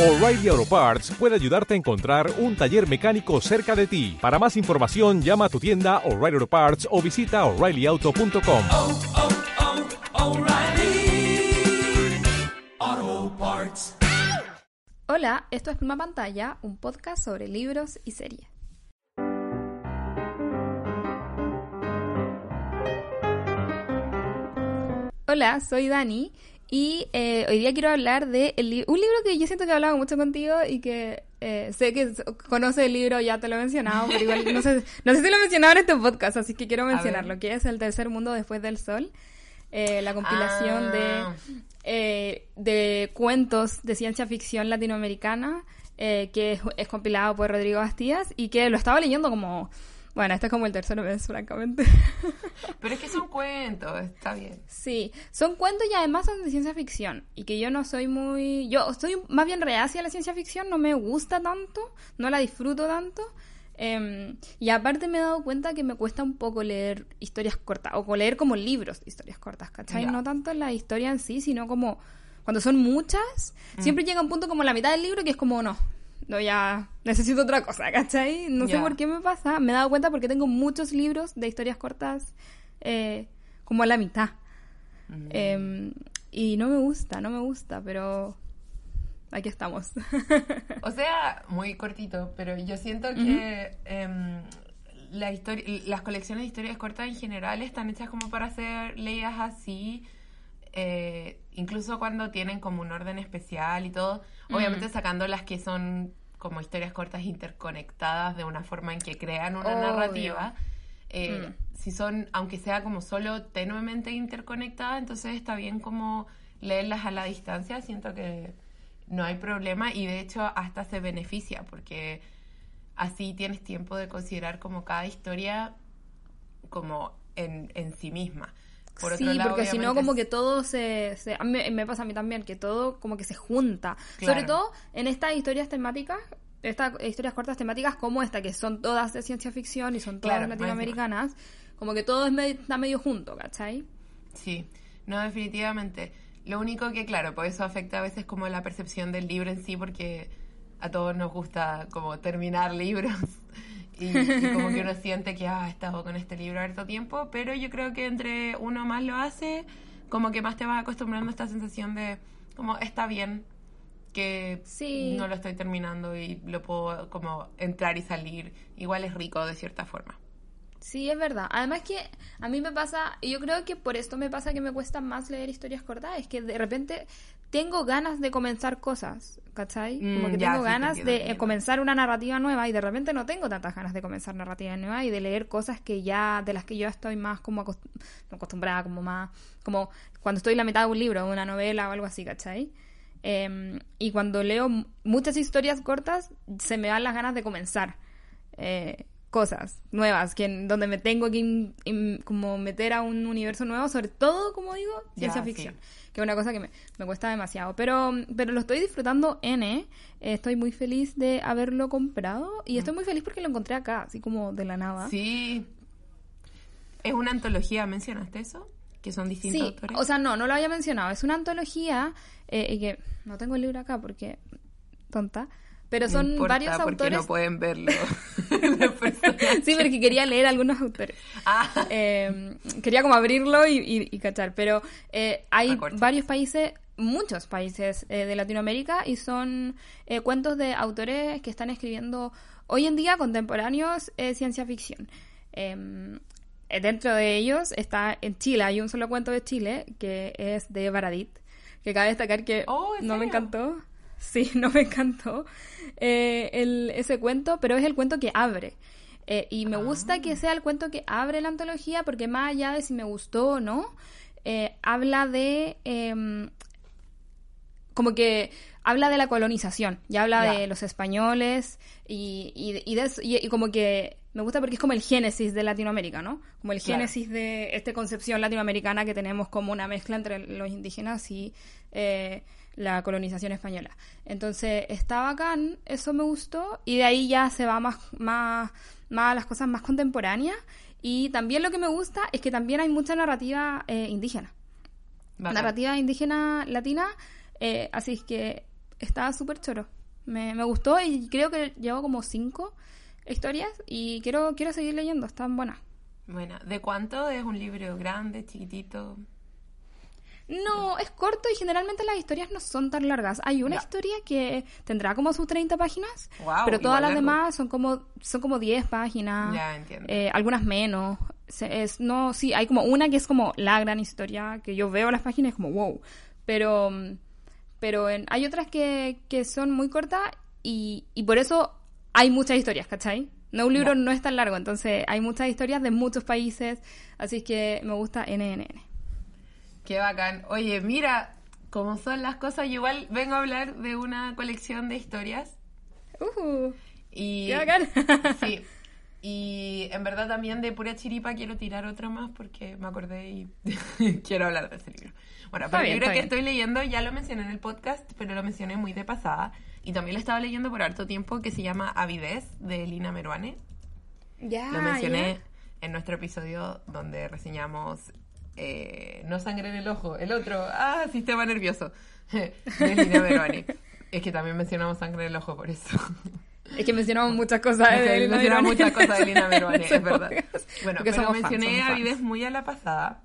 O'Reilly Auto Parts puede ayudarte a encontrar un taller mecánico cerca de ti. Para más información, llama a tu tienda O'Reilly Auto Parts o visita oreillyauto.com. oh, oh, O'Reilly Auto Parts. Hola, esto es Pluma Pantalla, un podcast sobre libros y series. Hola, soy Dani y eh, hoy día quiero hablar de el li- un libro que yo siento que he hablado mucho contigo y que eh, sé que conoce el libro, ya te lo he mencionado, pero igual no sé, no sé si lo he mencionado en este podcast, así que quiero mencionarlo, que es El Tercer Mundo Después del Sol, eh, la compilación Ah. de eh, de cuentos de ciencia ficción latinoamericana eh, que es, es compilado por Rodrigo Bastías y que lo estaba leyendo como bueno este es como el tercer mes francamente. Pero es que son cuentos, está bien. sí son cuentos y además son de ciencia ficción. Y que yo no soy muy yo estoy más bien reacia a la ciencia ficción no me gusta tanto no la disfruto tanto. Em, y aparte me he dado cuenta que me cuesta un poco leer historias cortas, o leer como libros historias cortas, ¿cachai? No tanto la historia en sí, sino como cuando son muchas, siempre llega un punto como la mitad del libro que es como, no, no, ya necesito otra cosa, ¿cachai? No sé por qué me pasa, me he dado cuenta porque tengo muchos libros de historias cortas eh, como a la mitad. Em, y no me gusta, no me gusta, pero aquí estamos. O sea, muy cortito, pero yo siento que em, la las colecciones de historias cortas en general están hechas como para ser leídas así, eh, incluso cuando tienen como un orden especial y todo, obviamente sacando las que son como historias cortas interconectadas de una forma en que crean una Obvio. narrativa. Eh, Mm. Si son, aunque sea como solo tenuemente interconectadas, entonces está bien como leerlas a la distancia. Siento que no hay problema y de hecho hasta se beneficia porque así tienes tiempo de considerar como cada historia como en, en sí misma. Por sí, otro lado, porque si no, como que todo se... se- a mí me, pasa a mí también, que todo como que se junta. Claro. Sobre todo en estas historias temáticas, estas historias cortas temáticas como esta, que son todas de ciencia ficción y son todas Claro, latinoamericanas, como que todo es medio- está medio junto, ¿cachai? Sí, no, definitivamente. Lo único que, claro, pues eso afecta a veces como la percepción del libro en sí, porque a todos nos gusta como terminar libros y, y como que uno siente que ah, he estado con este libro harto tiempo, pero yo creo que entre uno más lo hace, como que más te vas acostumbrando a esta sensación de como está bien que Sí. no lo estoy terminando y lo puedo como entrar y salir. Igual es rico de cierta forma. Sí, es verdad. Además que a mí me pasa, y yo creo que por esto me pasa que me cuesta más leer historias cortas, es que de repente tengo ganas de comenzar cosas, ¿cachai? Como Mm, que ya, tengo sí, ganas entiendo, de eh, entiendo. comenzar una narrativa nueva y de repente no tengo tantas ganas de comenzar narrativa nueva y de leer cosas que ya, de las que yo estoy más como acost- acostumbrada, como más, como cuando estoy en la mitad de un libro, una novela o algo así, ¿cachai? Em, y cuando leo muchas historias cortas, se me dan las ganas de comenzar eh, cosas nuevas, que donde me tengo que in- in- como meter a un universo nuevo, sobre todo, como digo, ciencia Ya, sí. Que es una cosa que me, me cuesta demasiado. Pero, pero lo estoy disfrutando N, eh, estoy muy feliz de haberlo comprado y estoy muy feliz porque lo encontré acá, así como de la nada. Sí. Es una antología, ¿mencionaste eso? Que son distintos Sí, autores. o sea, no, no lo había mencionado. Es una antología eh, y que no tengo el libro acá porque tonta, pero No son importa, varios porque autores. no pueden verlo. Sí, porque quería leer algunos autores. Ah, Eh, quería como abrirlo y, y- y cachar, pero eh, hay varios países, muchos países eh, de Latinoamérica y son eh, cuentos de autores que están escribiendo hoy en día contemporáneos eh, ciencia ficción. Eh, dentro de ellos está en Chile, hay un solo cuento de Chile que es de Baradit, que cabe destacar que Oh, ¿en no me encantó. Sí, no me encantó eh, el- ese cuento, pero es el cuento que abre. Eh, y me gusta Ah. que sea el cuento que abre la antología porque más allá de si me gustó o no, eh, habla de... em, como que habla de la colonización y habla de los españoles y, y, y de eso- y- y como que me gusta porque es como el génesis de Latinoamérica, ¿no? Como el Claro. génesis de esta concepción latinoamericana que tenemos como una mezcla entre los indígenas y eh, la colonización española. Entonces está bacán, eso me gustó y de ahí ya se va más, más, más a las cosas más contemporáneas y también lo que me gusta es que también hay mucha narrativa eh, indígena bacán. narrativa indígena latina. eh, así es que está súper choro. Me, me gustó y creo que llevo como cinco historias y quiero, quiero seguir leyendo, están buenas. Bueno, ¿de cuánto es un libro grande, chiquitito? No, es corto y generalmente las historias no son tan largas. Hay una Ya. historia que tendrá como sus 30 páginas, Guau, pero todas las largo. demás son como son como 10 páginas. Ya, entiendo. eh, algunas menos. Se- es, no, sí, hay como una que es como la gran historia, que yo veo las páginas como wow. Pero, mm, pero en- hay otras que, que son muy cortas y, y por eso hay muchas historias, ¿cachai? No, un libro no es tan largo, entonces hay muchas historias de muchos países, así que me gusta NNN. Qué bacán. Oye, mira, cómo son las cosas, yo igual vengo a hablar de una colección de historias. Uh, Y, Qué bacán. Sí. Y en verdad también de pura chiripa quiero tirar otra más porque me acordé y quiero hablar de ese libro. Bueno, Está pero bien, el libro está que bien. estoy leyendo ya lo mencioné en el podcast, pero lo mencioné muy de pasada. Y también lo estaba leyendo por harto tiempo, que se llama Avidez, de Lina Meruane. ya, Lo mencioné en nuestro episodio donde reseñamos eh, No sangre en el ojo, el otro, ah, sistema nervioso, de Lina Meruane. Es que también mencionamos sangre en el ojo por eso. Es que mencionamos muchas cosas Es que de Lina mencionamos muchas cosas de Lina Ese es verdad. Bueno, Porque pero somos mencioné a. Vives muy a la pasada.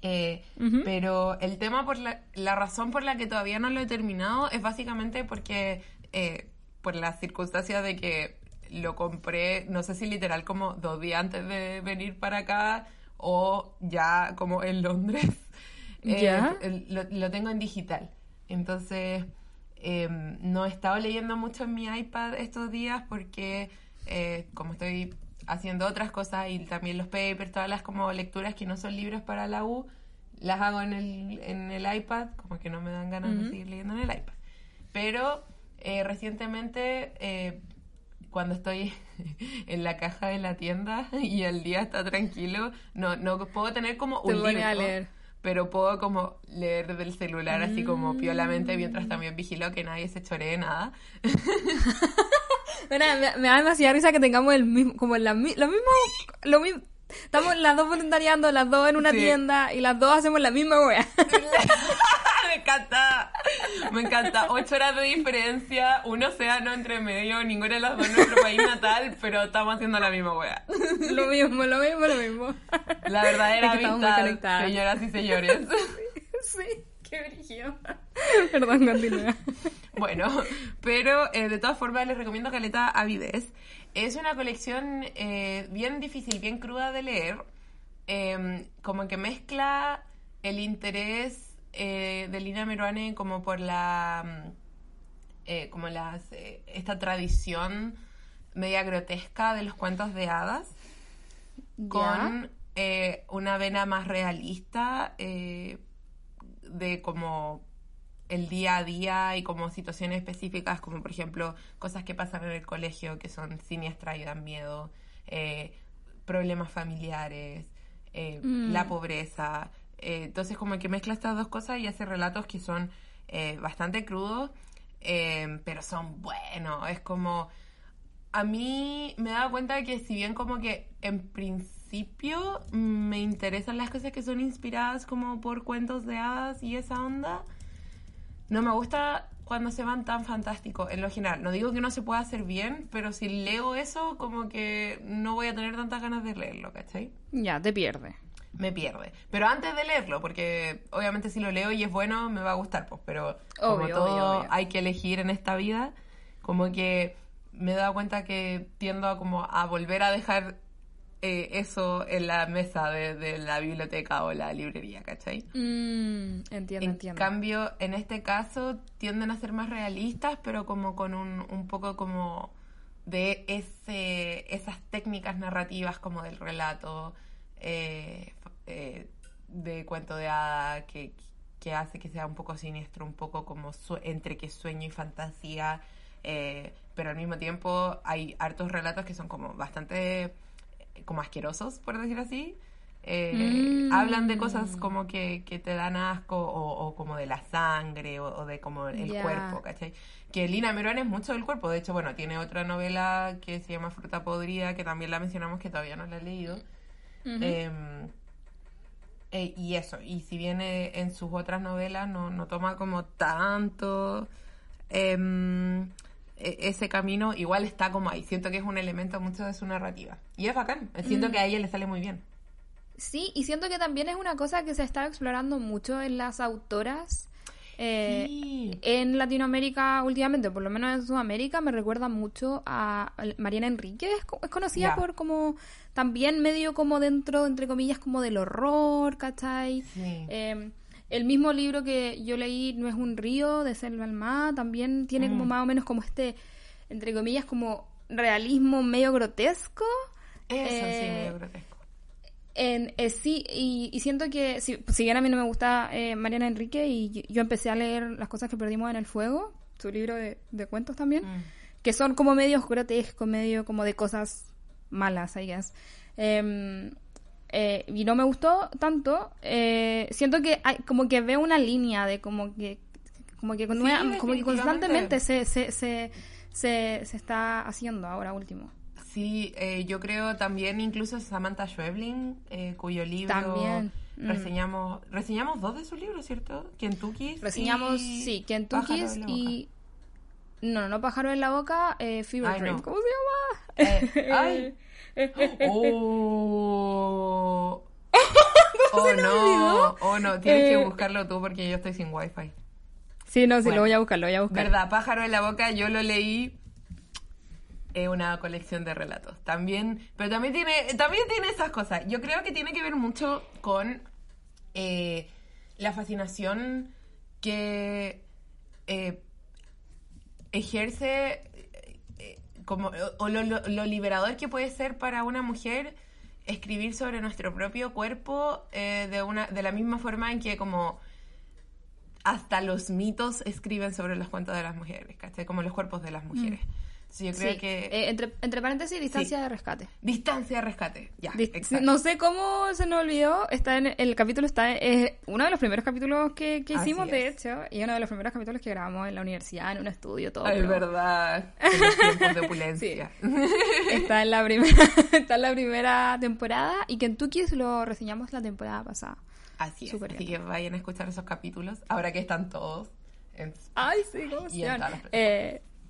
Eh. Pero el tema, por la, la razón por la que todavía no lo he terminado es básicamente porque, eh, por las circunstancias de que lo compré, no sé si literal como dos días antes de venir para acá o ya como en Londres. Eh, ¿Ya? lo, lo tengo en digital. Entonces, eh, no he estado leyendo mucho en mi iPad estos días porque eh, como estoy haciendo otras cosas y también los papers, todas las como lecturas que no son libros para la U, las hago en el, en el iPad, como que no me dan ganas de seguir leyendo en el iPad. Pero eh, recientemente, eh, cuando estoy en la caja de la tienda y el día está tranquilo, no, no puedo tener como Te un pones libro a leer. pero puedo como leer del celular así como piolamente mientras también vigilo que nadie se choree nada. Mira, me, me da demasiada risa que tengamos el mismo, como la, lo mismo, lo mismo. Estamos las dos voluntariando, las dos en una Sí. tienda y las dos hacemos la misma wea. Me encanta, me encanta. Ocho horas de diferencia, un océano entre medio, ninguna de las dos en nuestro país natal, pero estamos haciendo la misma wea. lo mismo, lo mismo, lo mismo. La verdadera Es que amistad, señoras y señores. sí, qué brillo. Perdón, continúa. Bueno, pero eh, de todas formas les recomiendo Caleta Avidez. Es una colección eh, bien difícil, bien cruda de leer, eh, como que mezcla el interés eh, de Lina Meruane como por la, mm, eh, como las, eh, esta tradición media grotesca de los cuentos de hadas con eh, una vena más realista de como el día a día y como situaciones específicas como por ejemplo cosas que pasan en el colegio que son siniestras y dan miedo problemas familiares eh, Mm. la pobreza eh, entonces como que mezcla estas dos cosas y hace relatos que son eh, bastante crudos eh, pero son buenos es como a mí me he dado cuenta de que si bien como que en principio me interesan las cosas que son inspiradas como por cuentos de hadas y esa onda, no me gusta cuando se van tan fantásticos en lo general. No digo que no se pueda hacer bien, pero si leo eso como que no voy a tener tantas ganas de leerlo, ¿cachai? Ya, te pierde. Me pierde. Pero antes de leerlo, porque obviamente si lo leo y es bueno, me va a gustar, pues, pero como todo obvio, obvio. hay que elegir en esta vida, como que me he dado cuenta que tiendo a como a volver a dejar eh, eso en la mesa de, de la biblioteca o la librería, ¿cachai? Mm, entiendo, En entiendo. cambio, en este caso tienden a ser más realistas, pero como con un, un poco como de ese, esas técnicas narrativas como del relato, eh, eh, de cuento de hada, que, que hace que sea un poco siniestro, un poco como entre que sueño y fantasía, eh, pero al mismo tiempo hay hartos relatos que son como bastante eh, como asquerosos, por decir así. Eh, Mm. Hablan de cosas como que, que te dan asco o, o como de la sangre o, o de como el cuerpo, ¿cachai? Que Lina Meruane es mucho del cuerpo. De hecho, bueno, tiene otra novela que se llama Fruta Podrida, que también la mencionamos, que todavía no la he leído. Eh, eh, y eso, y si bien eh, en sus otras novelas no, no toma como tanto em, e- ese camino igual está como ahí. Siento que es un elemento mucho de su narrativa. Y es bacán. Siento Mm. que a ella le sale muy bien. Sí, y siento que también es una cosa que se está explorando mucho en las autoras. eh, Sí. En Latinoamérica últimamente, por lo menos en Sudamérica, me recuerda mucho a Mariana Enrique. Es, co- es conocida por como también medio como dentro, entre comillas, como del horror, ¿cachai? Sí. Eh, el mismo libro que yo leí, No es un río, de Selva Almá, también tiene como Mm. más o menos como este, entre comillas, como realismo medio grotesco. Eso sí, Eh, medio grotesco. En, eh, sí, y, y siento que, si, si bien a mí no me gusta eh, Mariana Enrique, y yo, yo empecé a leer Las cosas que perdimos en el fuego, su libro de, de cuentos también, Mm. que son como medios grotescos, medio como de cosas malas, I guess. Em, eh, y no me gustó tanto. eh, siento que hay, como que veo una línea de como que como que, como que constantemente se, se, se, se, está haciendo ahora último. Sí, eh, yo creo también incluso Samantha Schweblin, cuyo libro También, mm. reseñamos, reseñamos dos de sus libros, ¿cierto? Kentucky. Reseñamos, y sí, la y... No, no, Pájaro en la Boca, eh, Fever Ay, Dream. no. ¿Cómo se Eh, ay. Oh, oh no, oh no, tienes que Eh, buscarlo tú porque yo estoy sin wifi. Sí, no, sí, Bueno. lo voy a buscar, lo voy a buscar. ¿Verdad? Pájaro en la boca, yo lo leí. Es una colección de relatos. También, pero también tiene, también tiene esas cosas. Yo creo que tiene que ver mucho con eh, la fascinación que eh, ejerce como o lo, lo- lo liberador que puede ser para una mujer escribir sobre nuestro propio cuerpo eh, de una de la misma forma en que como hasta los mitos escriben sobre los cuentos de las mujeres, ¿cachai? Como los cuerpos de las mujeres. Entonces yo creo Sí, que... eh, entre, entre paréntesis, distancia Sí. de rescate. Distancia de rescate. Ya, exacto. no sé cómo se nos olvidó, está en el capítulo está es uno de los primeros capítulos que, que hicimos de hecho y uno de los primeros capítulos que grabamos en la universidad en un estudio todo. Es verdad. En los tiempos de opulencia. Está en la primera está en la primera temporada y Kentucky lo reseñamos la temporada pasada. Así es. Así bien. que vayan a escuchar esos capítulos. Ahora que están todos en Ay, sí, cómo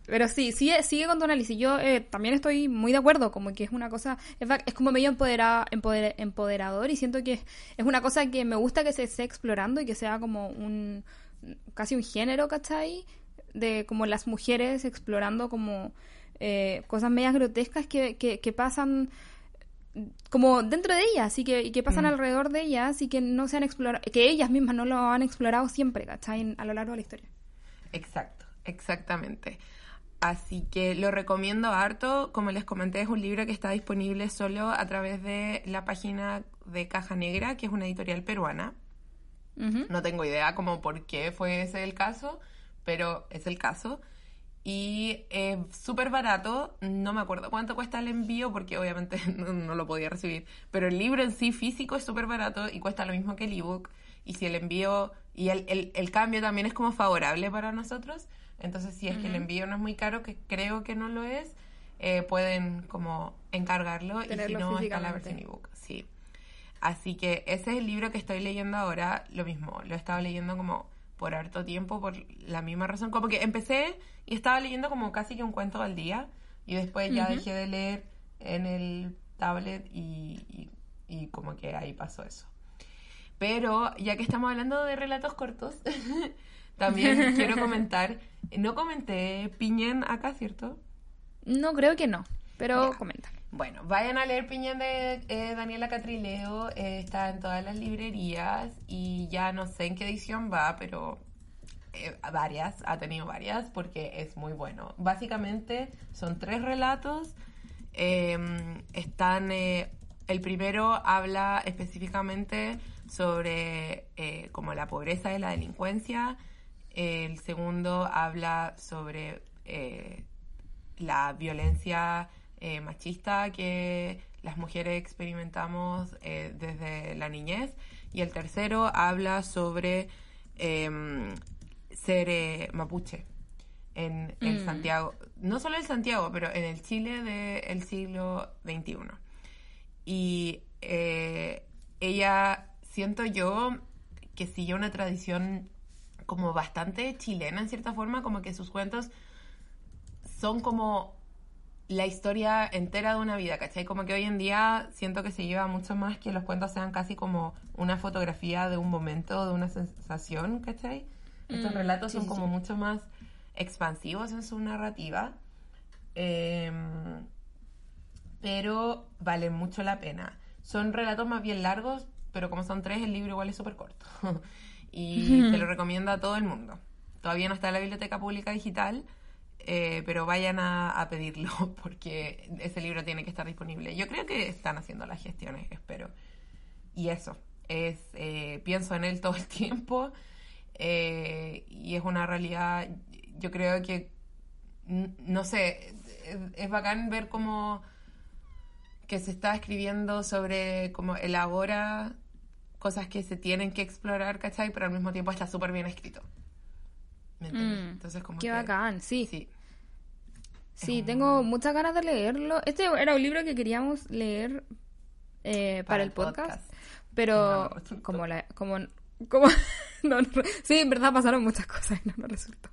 Pero sí, sigue, sigue con tu análisis. Yo eh, también estoy muy de acuerdo, como que es una cosa, es, como medio empoder- empoderador y siento que es, es una cosa que me gusta que se esté explorando y que sea como un, casi un género, ¿cachai? De como las mujeres explorando como eh, cosas medias grotescas que, que, que pasan como dentro de ellas y que, y que pasan Mm. alrededor de ellas y que no se han explorado, que ellas mismas no lo han explorado siempre, ¿cachai? A lo largo de la historia. Exacto, exactamente. Así que lo recomiendo harto. Como les comenté, es un libro que está disponible solo a través de la página de Caja Negra, que es una editorial peruana. No tengo idea como por qué fue ese el caso, pero es el caso. Y es súper barato, no me acuerdo cuánto cuesta el envío porque obviamente no, no lo podía recibir, pero el libro en sí físico es súper barato y cuesta lo mismo que el ebook. Y si el envío y el, el, el cambio también es como favorable para nosotros, entonces si es que el envío no es muy caro, que creo que no lo es, eh, pueden como encargarlo y si no está la versión ebook. Sí. Así que ese es el libro que estoy leyendo ahora, lo mismo, lo he estado leyendo como por harto tiempo, por la misma razón, como que empecé y estaba leyendo como casi que un cuento al día y después ya Ujú. dejé de leer en el tablet y, y- y como que ahí pasó eso. Pero ya que estamos hablando de relatos cortos, también quiero comentar, no comenté Piñén acá, ¿cierto? No, creo que no, pero comenta. Bueno, vayan a leer Piñón de eh, Daniela Catrileo, eh, está en todas las librerías y ya no sé en qué edición va, pero eh, varias, ha tenido varias porque es muy bueno. Básicamente son tres relatos, eh, están, eh, el primero habla específicamente sobre eh, como la pobreza y la delincuencia, el segundo habla sobre eh, la violencia eh, machista que las mujeres experimentamos eh, desde la niñez. Y el tercero habla sobre em, ser mapuche en el Mm. Santiago, no solo en Santiago, pero en el Chile del siglo XXI. Y ella, siento yo, que sigue una tradición como bastante chilena en cierta forma, como que sus cuentos son como la historia entera de una vida, ¿cachai? Como que hoy en día siento que se lleva mucho más que los cuentos sean casi como una fotografía de un momento, de una sensación, ¿cachai? Estos Mm, relatos sí, son sí, como sí. mucho más expansivos en su narrativa, em, pero valen mucho la pena. Son relatos más bien largos, pero como son tres, el libro igual es súper corto. y se lo recomiendo a todo el mundo. Todavía no está en la Biblioteca Pública Digital, eh, pero vayan a, a pedirlo porque ese libro tiene que estar disponible. Yo creo que están haciendo las gestiones, espero. Y eso, es eh, pienso en él todo el tiempo eh, y es una realidad, yo creo que, no sé, es, es bacán ver cómo que se está escribiendo sobre como el ahora, cosas que se tienen que explorar, ¿cachai? Pero al mismo tiempo está súper bien escrito. ¿Me entiendes? Mm, Entonces como Qué que- bacán, sí. Sí, Sí, tengo muchas ganas de leerlo. Este era un libro que queríamos leer eh, para, Para el podcast, podcast. pero No, como la, como, como no, no, sí, en verdad pasaron muchas cosas y no, no resultó.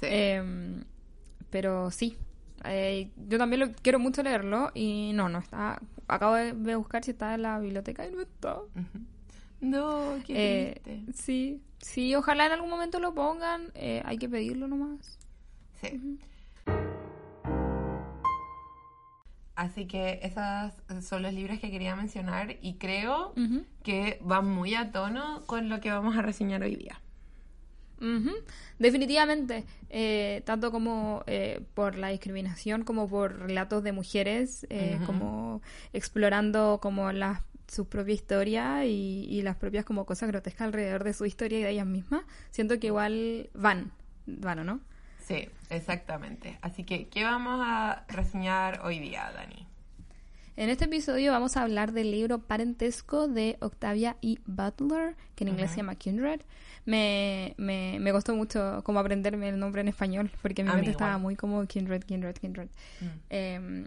sí. Em, pero sí, eh, yo también lo, quiero mucho leerlo y no, no está. Acabo de, buscar si está en la biblioteca y no está. Ujú. No, qué Eh, triste. sí, sí, ojalá en algún momento lo pongan. eh, hay que pedirlo nomás. Sí. Así que esos son los libros que quería mencionar y creo que van muy a tono con lo que vamos a reseñar hoy día. Definitivamente, eh, tanto como eh, por la discriminación como por relatos de mujeres, eh, como explorando como las su propia historia y, y las propias como cosas grotescas alrededor de su historia y de ellas mismas, siento que igual van, van, ¿o no? Sí, exactamente. Así que, ¿qué vamos a reseñar hoy día, Dani? En este episodio vamos a hablar del libro Parentesco de Octavia E. Butler, que en inglés se llama Kindred. Me, me, me costó mucho como aprenderme el nombre en español, porque mi A mente estaba muy como Kindred, Kindred, Kindred. Mm. Eh,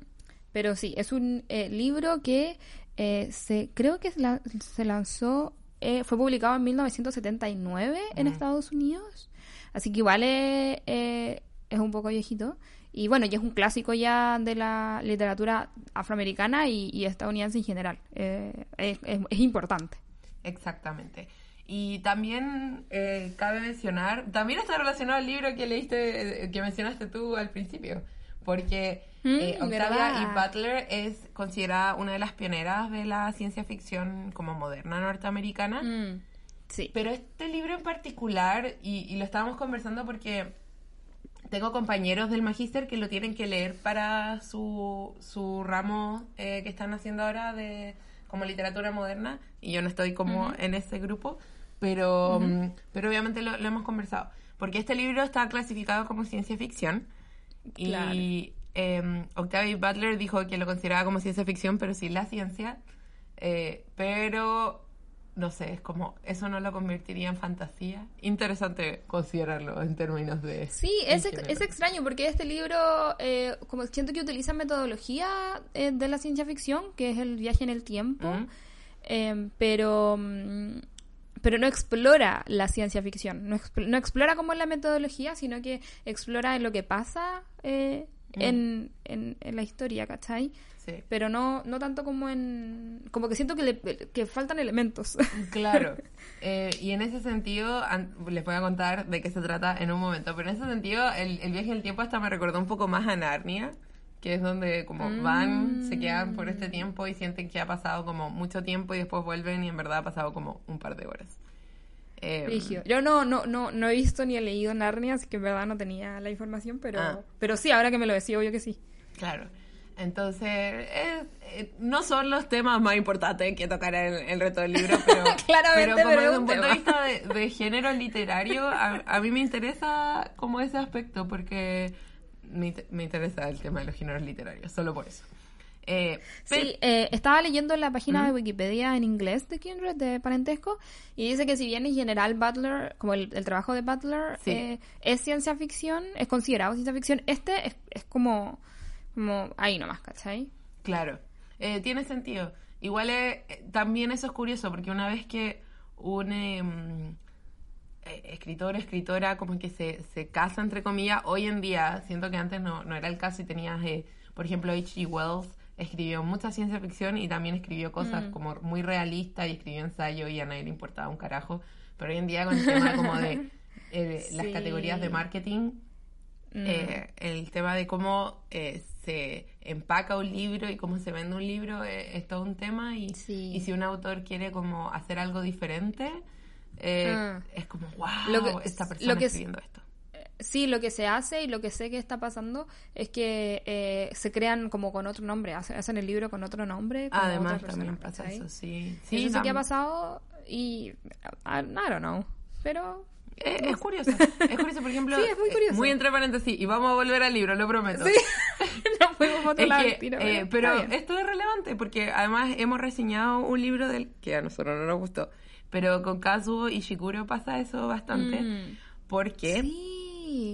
pero sí, es un eh, libro que eh, se creo que la- se lanzó, eh, fue publicado en 1979 en. Estados Unidos. Así que igual es, eh, es un poco viejito. Y bueno, ya es un clásico ya de la literatura afroamericana y, y estadounidense en general. Eh, es, es- es importante. Exactamente. Y también eh, cabe mencionar, también está relacionado al libro que leíste, eh, que mencionaste tú al principio, porque eh, Mm, Octavia ¿verdad? E. Butler es considerada una de las pioneras de la ciencia ficción como moderna norteamericana. Mm, sí. Pero este libro en particular, y, y lo estábamos conversando porque tengo compañeros del magíster que lo tienen que leer para su, su ramo eh, que están haciendo ahora de como literatura moderna, y yo no estoy como en ese grupo, pero, mm, pero obviamente lo, lo hemos conversado. Porque este libro está clasificado como ciencia ficción, Claro. Eh, Octavia Butler dijo que lo consideraba como ciencia ficción, pero sí la ciencia. Eh, pero no sé, es como eso no lo convertiría en fantasía. Interesante considerarlo en términos de. Sí, es, ex- es extraño porque este libro, eh, como siento que utiliza metodología eh, de la ciencia ficción, que es el viaje en el tiempo, Mm. eh, pero, mm, pero no explora la ciencia ficción, no, expl- no explora como la metodología, sino que explora lo que pasa Mm. en, en, en la historia, ¿cachai? Sí. Pero no, no tanto como en... Como que siento que, le- que faltan elementos. Claro. Eh, y en ese sentido, an- les voy a contar de qué se trata en un momento, pero en ese sentido, el, el viaje en el tiempo hasta me recordó un poco más a Narnia, que es donde como van, se quedan por este tiempo y sienten que ha pasado como mucho tiempo y después vuelven y en verdad ha pasado como un par de horas. Eh. Yo no, no, no, no he visto ni he leído Narnia, así que en verdad no tenía la información, pero, Ah. pero sí, ahora que me lo decía, obvio que sí. Claro. Entonces, eh, eh, no son los temas más importantes que tocar el, el resto del libro, pero, Claramente, como pero desde un un punto de vista de, de género literario, a, a mí me interesa como ese aspecto, porque me, me interesa el tema de los géneros literarios, solo por eso. Eh, Sí, eh, estaba leyendo en la página de. Wikipedia en inglés de Kindred, de Parentesco, y dice que si bien en general Butler, como el, el trabajo de Butler, Sí. eh, es ciencia ficción, es considerado ciencia ficción, este es, es como, como ahí nomás, ¿cachai? Claro, eh, tiene sentido. Igual eh, también eso es curioso porque una vez que un, em, eh, escritor, escritora, como que se, se casa, entre comillas. Hoy en día, siento que antes no, no era el caso y tenías, eh, por ejemplo, H.G. Wells escribió mucha ciencia ficción y también escribió cosas Mm. como muy realistas y escribió ensayo y a nadie le importaba un carajo. Pero hoy en día con el tema como de eh, las categorías de marketing, Mm. eh, el tema de cómo eh, se empaca un libro y cómo se vende un libro es todo un tema y, Sí. y si un autor quiere como hacer algo diferente eh, Ah. es como wow Lo que- esta persona lo que esto Sí, lo que se hace y lo que sé que está pasando es que eh, se crean como con otro nombre, hace- hacen el libro con otro nombre. como además otra persona, también pasa eso sí sí Eso sí que ha pasado y I, I don't know, pero eh, es curioso es curioso por ejemplo Sí, es muy eh, curioso. muy entre paréntesis y vamos a volver al libro lo prometo sí, no podemos otro Es lado que, eh, pero esto es relevante porque además hemos reseñado un libro del que a nosotros no nos gustó. Pero con Kazuo Ishiguro pasa eso bastante Mm. porque Sí,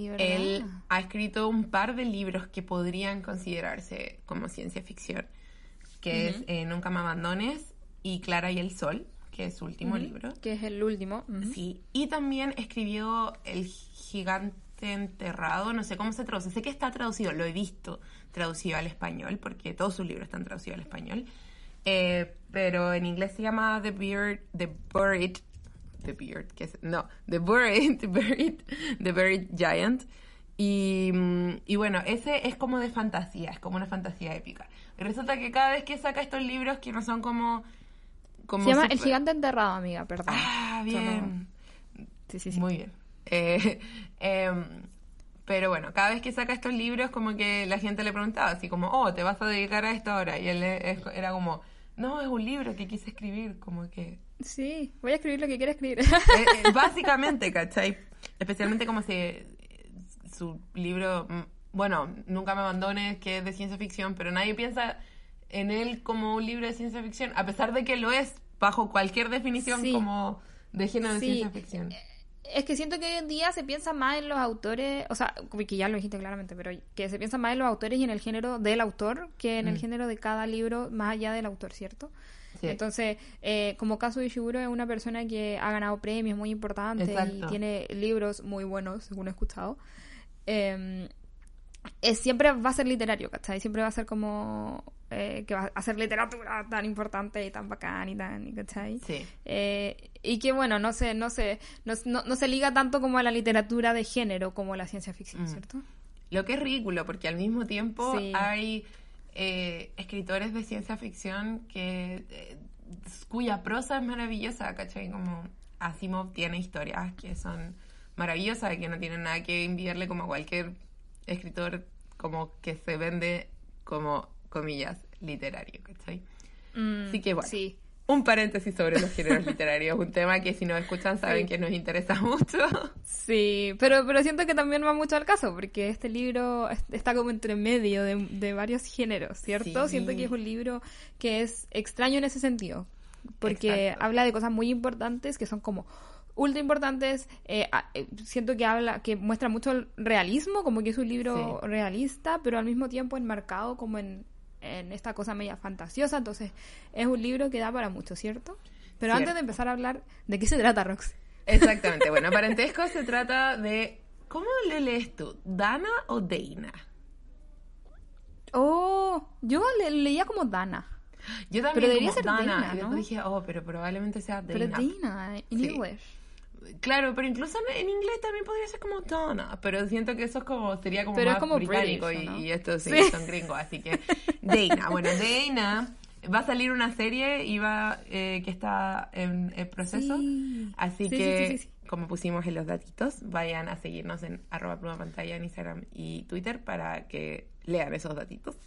¿verdad? él ha escrito un par de libros que podrían considerarse como ciencia ficción, que es eh, Nunca me abandones y Clara y el Sol, que es su último libro. que es el último. ujú. Sí, y también escribió El gigante enterrado, no sé cómo se traduce, sé que está traducido, lo he visto traducido al español, porque todos sus libros están traducidos al español, Eh, pero en inglés se llama The Beard, The Buried, The Beard, que es, no, The Buried, The Buried, The Buried Giant, y, mm, y bueno, ese es como de fantasía, es como una fantasía épica. Y resulta que cada vez que saca estos libros que no son como... como Se llama El Gigante Enterrado, amiga, perdón. Ah, bien. Sí, sí, sí. Muy bien. Eh, em, pero bueno, cada vez que saca estos libros, como que la gente le preguntaba, así como, oh, ¿te vas a dedicar a esto ahora? Y él era como, no, es un libro que quise escribir, como que... Sí, voy a escribir lo que quiera escribir. Eh, eh, básicamente, ¿cachai? Especialmente como si eh, su libro, mm, bueno, Nunca me abandones, que es de ciencia ficción, pero nadie piensa en él como un libro de ciencia ficción, a pesar de que lo es bajo cualquier definición Sí. como de género de Sí. ciencia ficción. Es que siento que hoy en día se piensa más en los autores, o sea, que ya lo dijiste claramente, pero que se piensa más en los autores y en el género del autor que en el género de cada libro, más allá del autor, ¿cierto? Sí. Entonces, eh, como caso de Ishiguro es una persona que ha ganado premios muy importantes y tiene libros muy buenos, según he escuchado. Eh, es, siempre va a ser literario, ¿cachai? Siempre va a ser como eh, que va a hacer literatura tan importante y tan bacán y tan, ¿cachai? Sí. Eh, y que bueno, no se, no se, no, no- no se liga tanto como a la literatura de género como la ciencia ficción, Mm. ¿cierto? Lo que es ridículo, porque al mismo tiempo Sí. hay eh, escritores de ciencia ficción que eh, cuya prosa es maravillosa, ¿cachai? Como Asimov tiene historias que son maravillosas y que no tienen nada que enviarle como a cualquier escritor como que se vende como, comillas, literario, ¿cachai? Mm, Así que bueno. Sí. Un paréntesis sobre los géneros literarios, un tema que si nos escuchan saben Sí. que nos interesa mucho. Sí, pero, pero siento que también va mucho al caso, porque este libro es- está como entre medio de, de varios géneros, ¿cierto? Sí. Siento que es un libro que es extraño en ese sentido, porque Exacto. habla de cosas muy importantes que son como ultra importantes. eh, eh, siento que habla, que muestra mucho el realismo, como que es un libro Sí. realista, pero al mismo tiempo enmarcado como en, en esta cosa media fantasiosa. Entonces, es un libro que da para mucho, ¿cierto? Pero Cierto. antes de empezar a hablar, ¿de qué se trata, Rox? Exactamente. Bueno, parentesco se trata de. ¿Cómo le lees tú? ¿Dana o Deina? Oh, yo le leía como Dana. Yo también Pero debería como ser Dana. Dana, y después ¿no? dije, oh, pero probablemente sea Pero Deina. En Sí. Claro, pero incluso en, inglés también podría ser como Donna. Pero siento que eso es como, sería como Pero es más como británico British, y, y estos sí, Sí. son gringos, así que Dana. Bueno, Dana va a salir una serie y va, eh, que está en el proceso. Sí. Así Sí, sí, que, como pusimos en los datitos, vayan a seguirnos en arroba pluma pantalla en Instagram y Twitter para que lean esos datitos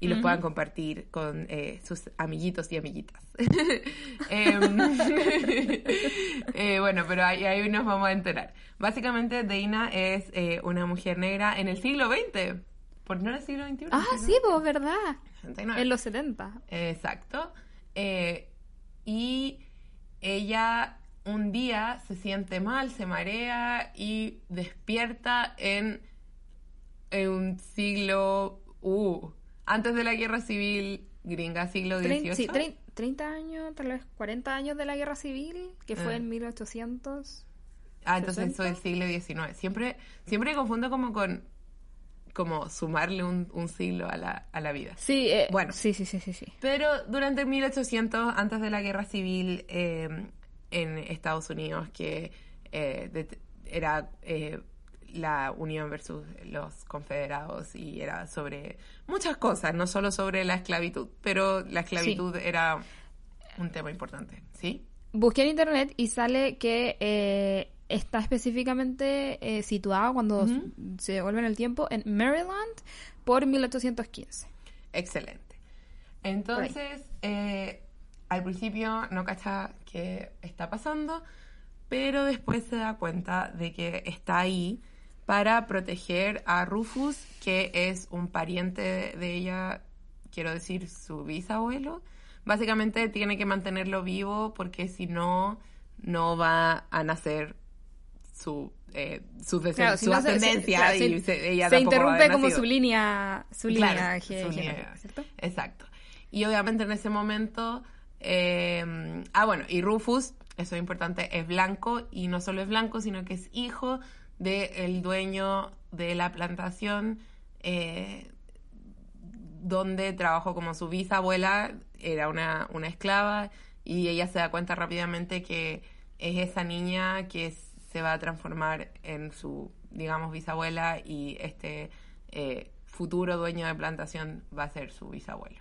y los puedan compartir con eh, sus amiguitos y amiguitas. Em, eh, bueno, pero ahí, ahí nos vamos a enterar. Básicamente, Dana es eh, una mujer negra en el siglo XX. ¿Por no en el siglo XXI? Ah, sí, pues, ¿verdad? 69. En los 70. Exacto. Y ella un día se siente mal, se marea y despierta en, en un siglo... Uh, antes de la guerra civil gringa, siglo XVIII. sí, trein- 30 años, tal vez 40 años de la guerra civil, que fue Ah. en 1800. Ah, entonces 60. soy del siglo XIX. Siempre, siempre confundo como con como sumarle un, un siglo a la, a la vida. Sí, eh, Bueno. sí, sí, sí, sí, sí. Pero durante 1800, antes de la guerra civil eh, en Estados Unidos, que eh, de- era eh, la Unión versus los confederados y era sobre muchas cosas, no solo sobre la esclavitud, pero la esclavitud era un tema importante, ¿sí? Busqué en internet y sale que eh, está específicamente eh, situado cuando se devuelve en el tiempo en Maryland por 1815. Excelente. Entonces, eh, al principio no cacha qué está pasando, pero después se da cuenta de que está ahí para proteger a Rufus, que es un pariente de, ella, quiero decir, su bisabuelo. Básicamente tiene que mantenerlo vivo porque si no, no va a nacer su, eh, su, si no se- se- y se, ella interrumpe como su línea, su Claro, línea. ¿cierto? Exacto. Y obviamente en ese momento. eh, ah, bueno, y Rufus, eso es importante, es blanco y no solo es blanco, sino que es hijo del dueño de la plantación eh, donde trabajó como su bisabuela, era una, una esclava, y ella se da cuenta rápidamente que es esa niña que se va a transformar en su, digamos, bisabuela y este eh, futuro dueño de plantación va a ser su bisabuelo.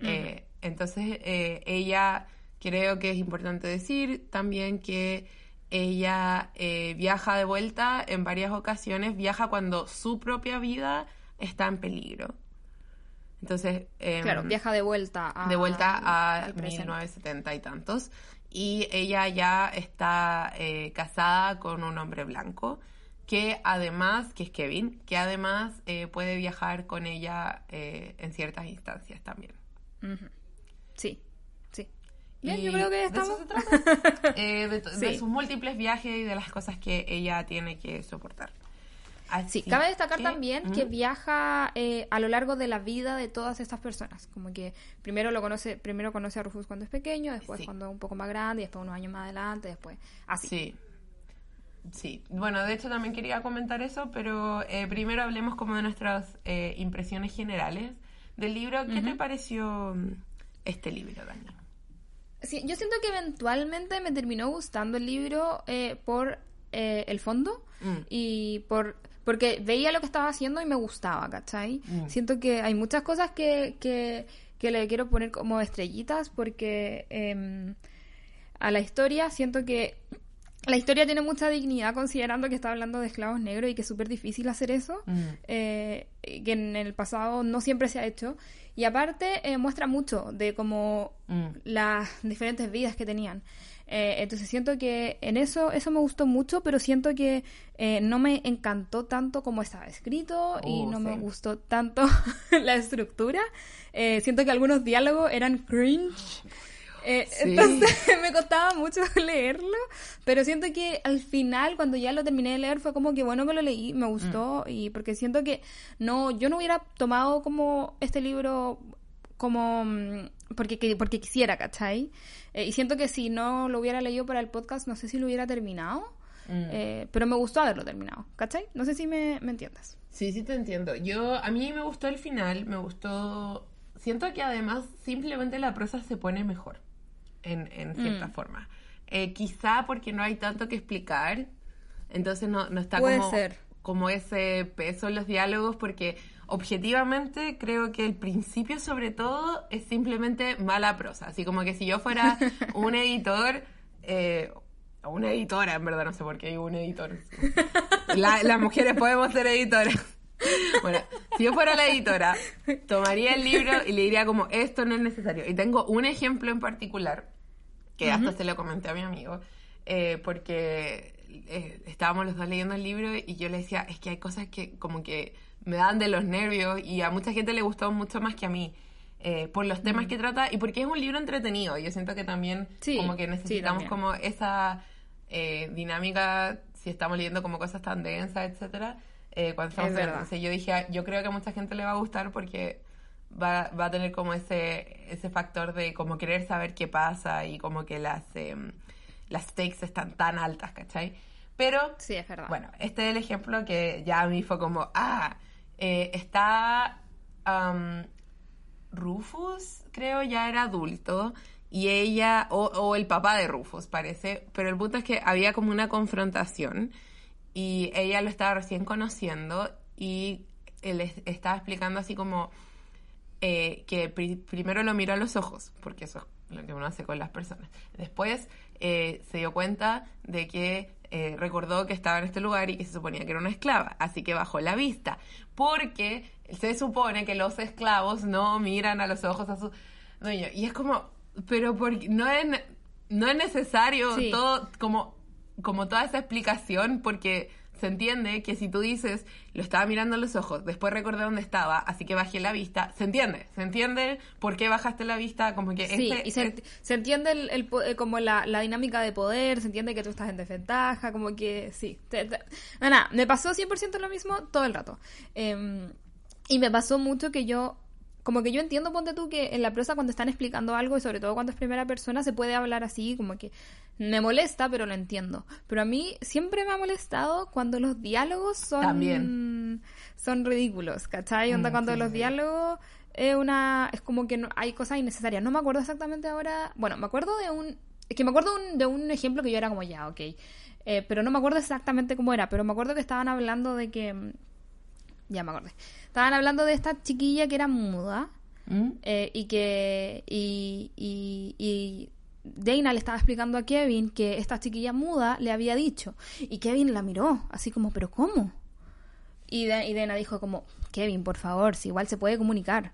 Eh, entonces, ella, creo que es importante decir también que ella eh, viaja de vuelta en varias ocasiones, viaja cuando su propia vida está en peligro. Entonces, em, Claro, viaja de vuelta a... de vuelta a al presente. 1970 y tantos. Y ella ya está eh, casada con un hombre blanco, que además, que es Kevin, que además eh, puede viajar con ella en ciertas instancias también. Sí. Bien, yo creo que de estamos... eso se trata. Eh, de, to- de Sí. sus múltiples viajes y de las cosas que ella tiene que soportar. Así Sí, cabe destacar que- también ¿Mm? que viaja eh, a lo largo de la vida de todas estas personas. Como que primero lo conoce, primero conoce a Rufus cuando es pequeño, después Sí. cuando es un poco más grande, y después unos años más adelante, después así. Sí. Sí, bueno, de hecho también quería comentar eso, pero eh, primero hablemos como de nuestras eh, impresiones generales del libro. ¿Qué te pareció mm, este libro, Dani? Sí, yo siento que eventualmente me terminó gustando el libro eh, por eh, el fondo Mm. y por porque veía lo que estaba haciendo y me gustaba, ¿cachai? Mm. Siento que hay muchas cosas que, que, que le quiero poner como estrellitas porque em, a la historia siento que la historia tiene mucha dignidad considerando que está hablando de esclavos negros y que es súper difícil hacer eso, Mm. eh, que en el pasado no siempre se ha hecho. Y aparte eh, muestra mucho de cómo Mm. las diferentes vidas que tenían. Eh, entonces siento que en eso eso me gustó mucho, pero siento que eh, no me encantó tanto como estaba escrito y Oh, no me sí. gustó tanto la estructura. Eh, siento que algunos diálogos eran cringe. Eh, Sí. Entonces me costaba mucho leerlo, pero siento que al final, cuando ya lo terminé de leer, fue como que bueno que lo leí, me gustó, y porque siento que no, yo no hubiera tomado como este libro como mm, porque, que- porque quisiera, ¿cachai? Eh, y siento que si no lo hubiera leído para el podcast, no sé si lo hubiera terminado, Mm. eh, pero me gustó haberlo terminado, ¿cachai? No sé si me, me entiendes. Sí, sí te entiendo. Yo, a mí me gustó el final, me gustó... Siento que además simplemente la prosa se pone mejor, en, en cierta Mm. forma. Eh, quizá porque no hay tanto que explicar, entonces no, no está Puede como, ser. como ese peso en los diálogos, porque objetivamente creo que el principio sobre todo es simplemente mala prosa. Así como que si yo fuera un editor... Eh, una editora, en verdad, no sé por qué hay un editor. La- las mujeres podemos ser editoras. Bueno, si yo fuera la editora, tomaría el libro y le diría como, esto no es necesario. Y tengo un ejemplo en particular, que hasta se lo comenté a mi amigo, eh, porque eh, estábamos los dos leyendo el libro y yo le decía, es que hay cosas que como que me dan de los nervios y a mucha gente le gustó mucho más que a mí. eh, por los temas que trata y porque es un libro entretenido. Yo siento que también Sí, como que sí, necesitamos también. como esa eh, dinámica si estamos leyendo como cosas tan densas, etcétera, eh, cuando estamos Es. Entonces yo dije, yo creo que a mucha gente le va a gustar porque va, va a tener como ese, ese factor de como querer saber qué pasa y como que las, em, las stakes están tan altas, ¿cachai? Pero, Sí, es verdad. bueno, este es el ejemplo que ya a mí fue como, ah, eh, está am, Rufus, creo, ya era adulto. Y ella, o, o el papá de Rufus, parece. Pero el punto es que había como una confrontación. Y ella lo estaba recién conociendo. Y él es- estaba explicando así como eh, que pri- primero lo miró a los ojos, porque eso es lo que uno hace con las personas. Después eh, se dio cuenta de que eh, recordó que estaba en este lugar y que se suponía que era una esclava, así que bajó la vista, porque se supone que los esclavos no miran a los ojos a su dueño. Y es como, pero porque no es, no es necesario Sí. todo, como, como toda esa explicación, porque se entiende que si tú dices, lo estaba mirando a los ojos, después recordé dónde estaba, así que bajé la vista, se entiende, se entiende por qué bajaste la vista, como que Sí, este- y se, entiende el, el eh, como la, la dinámica de poder, se entiende que tú estás en desventaja, como que sí. No, nada, me pasó 100% lo mismo todo el rato. Eh, y me pasó mucho que yo, como que yo entiendo, ponte tú, que en la prosa cuando están explicando algo, y sobre todo cuando es primera persona, se puede hablar así, como que me molesta, pero lo entiendo. Pero a mí siempre me ha molestado cuando los diálogos son... También. Son ridículos, ¿cachai? Onda Mm, cuando sí, los sí. diálogos es una es como que no- hay cosas innecesarias no me acuerdo exactamente ahora bueno me acuerdo de un es que me acuerdo un- de un ejemplo que yo era como ya ok Eh, pero no me acuerdo exactamente cómo era pero me acuerdo que estaban hablando de que mm, ya me acordé estaban hablando de esta chiquilla que era muda ¿Mm? eh, y que y, y, y Dana le estaba explicando a Kevin que esta chiquilla muda le había dicho y Kevin la miró así como pero cómo y, y Dana dijo como Kevin por favor si igual se puede comunicar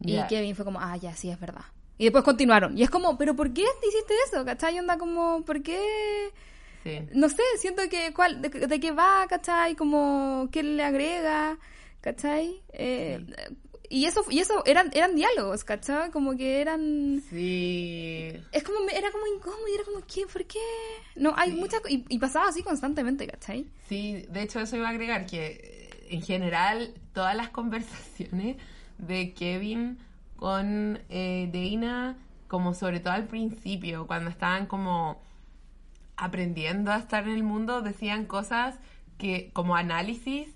y. Kevin fue como ah ya sí es verdad y después continuaron y es como pero por qué hiciste eso ¿cachai? onda como por qué Sí. no sé, siento que cuál, de, de qué va, ¿cachai? Como qué le agrega, ¿cachai? Eh, Y eso, y eso eran, eran diálogos, ¿cachai? Como que eran... Sí. Es como, era como incómodo y era como, ¿qué? ¿Por qué? No, hay muchas... Y, y pasaba así constantemente, ¿cachai? Sí, de hecho eso iba a agregar que eh, en general todas las conversaciones de Kevin con eh, Dana, como sobre todo al principio, cuando estaban como aprendiendo a estar en el mundo, decían cosas que como análisis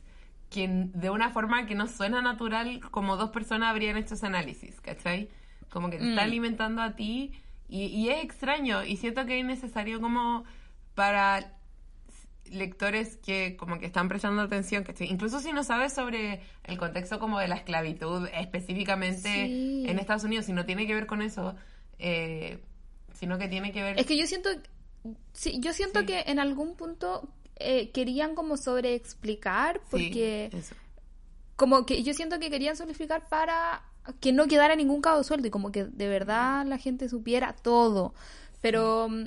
que de una forma que no suena natural como dos personas habrían hecho ese análisis, ¿cachai? Como que te está Mm. alimentando a ti y, y es extraño y siento que es necesario como para lectores que como que están prestando atención, ¿cachai? Incluso si no sabes sobre el contexto como de la esclavitud específicamente Sí. en Estados Unidos, si no tiene que ver con eso, eh, sino que tiene que ver... Es que yo siento... Sí, yo siento Sí. que en algún punto eh, querían como sobreexplicar Sí, porque... eso. como que yo siento que querían simplificar para que no quedara ningún cabo suelto y como que de verdad la gente supiera todo. Pero mm,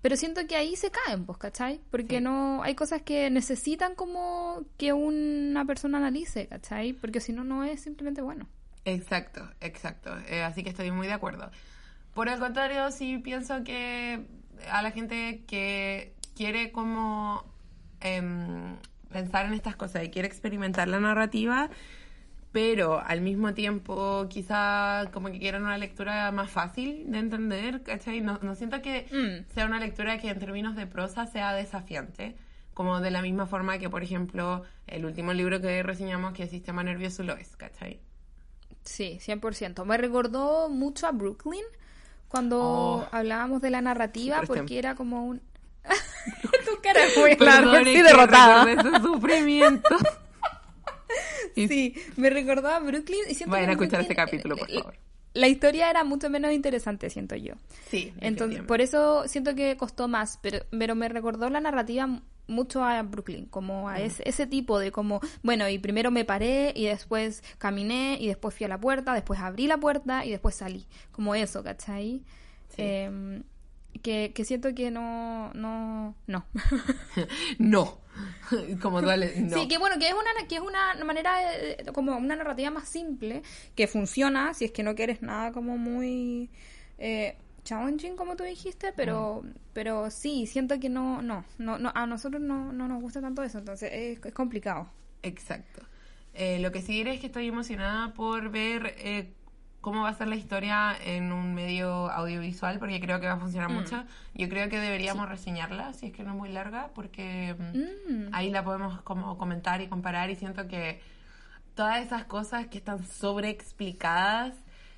pero siento que ahí se caen, pues, ¿cachai? Porque Sí. no hay cosas que necesitan como que una persona analice, ¿cachai? Porque si no, no es simplemente bueno. Exacto, exacto. Eh, así que estoy muy de acuerdo. Por el contrario, sí pienso que a la gente que quiere como em, pensar en estas cosas y quiere experimentar la narrativa, pero al mismo tiempo quizá como que quieran una lectura más fácil de entender, ¿cachai? No, no siento que Mm. sea una lectura que en términos de prosa sea desafiante, como de la misma forma que, por ejemplo, el último libro que reseñamos, que es Sistema Nervioso, lo es, ¿cachai? Sí, 100%. Me recordó mucho a Brooklyn cuando Oh. hablábamos de la narrativa porque era como un... tu cara Perdone larga, sí, derrotada. ese sufrimiento. Sí, me recordó a Brooklyn y siento Vayan a escuchar Brooklyn, este capítulo, por eh, favor. La historia era mucho menos interesante, siento yo. Sí, Entonces, por eso siento que costó más, pero, pero me recordó la narrativa mucho a Brooklyn, como Mm. a ese, ese tipo de como, bueno, y primero me paré y después caminé y después fui a la puerta, después abrí la puerta y después salí, como eso, ¿cachai? Sí. Em, que, que siento que no, no, no. No. Como duele, no. Sí, que bueno, que es una, que es una manera, de- como una narrativa más simple, que funciona si es que no quieres nada como muy eh, challenging, como tú dijiste, pero pero sí, siento que no, no, no, no a nosotros no, no nos gusta tanto eso, entonces es, es complicado. Exacto. Eh, lo que sí diré es que estoy emocionada por ver eh, cómo va a ser la historia en un medio audiovisual, porque creo que va a funcionar Mm. mucho. Yo creo que deberíamos reseñarla, si es que no es muy larga, porque mm, Mm. ahí la podemos como comentar y comparar y siento que todas esas cosas que están sobreexplicadas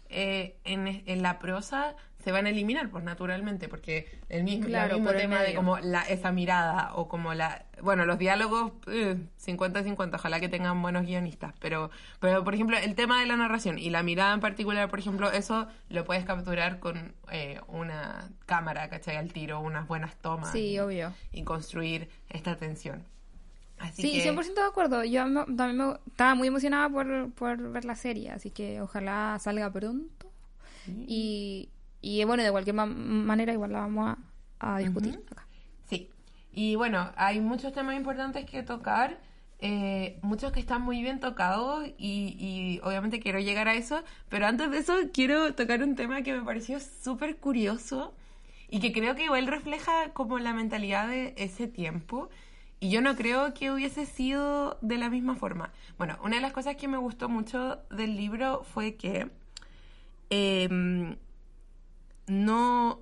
eh, en, en la prosa se van a eliminar, pues naturalmente, porque el mismo, el Claro, mismo por el tema de como la, esa mirada o como la... Bueno, los diálogos eh, 50-50, ojalá que tengan buenos guionistas, pero, pero por ejemplo el tema de la narración y la mirada en particular, por ejemplo, eso lo puedes capturar con eh, una cámara, ¿cachai? Al tiro, unas buenas tomas Sí, y, obvio. y construir esta tensión. Así Sí, que... 100% de acuerdo. Yo me- también me- estaba muy emocionada por, por ver la serie, así que ojalá salga pronto. Y, y bueno, de cualquier ma- manera igual la vamos a, a discutir acá. Sí, y bueno, hay muchos temas importantes que tocar, eh, muchos que están muy bien tocados y, y obviamente quiero llegar a eso, pero antes de eso quiero tocar un tema que me pareció súper curioso y que creo que igual refleja como la mentalidad de ese tiempo y yo no creo que hubiese sido de la misma forma. Bueno, una de las cosas que me gustó mucho del libro fue que... em, no,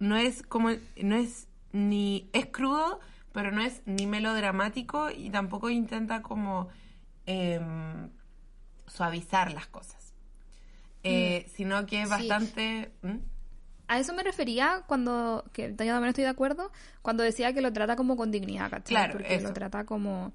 no es como, no es ni, es crudo, pero no es ni melodramático y tampoco intenta como em, suavizar las cosas. Eh, Sino que es Mm. Sí. bastante... ¿Mm? A eso me refería cuando, que yo también estoy de acuerdo, cuando decía que lo trata como con dignidad, ¿cachai? Claro, Porque eso. lo trata como,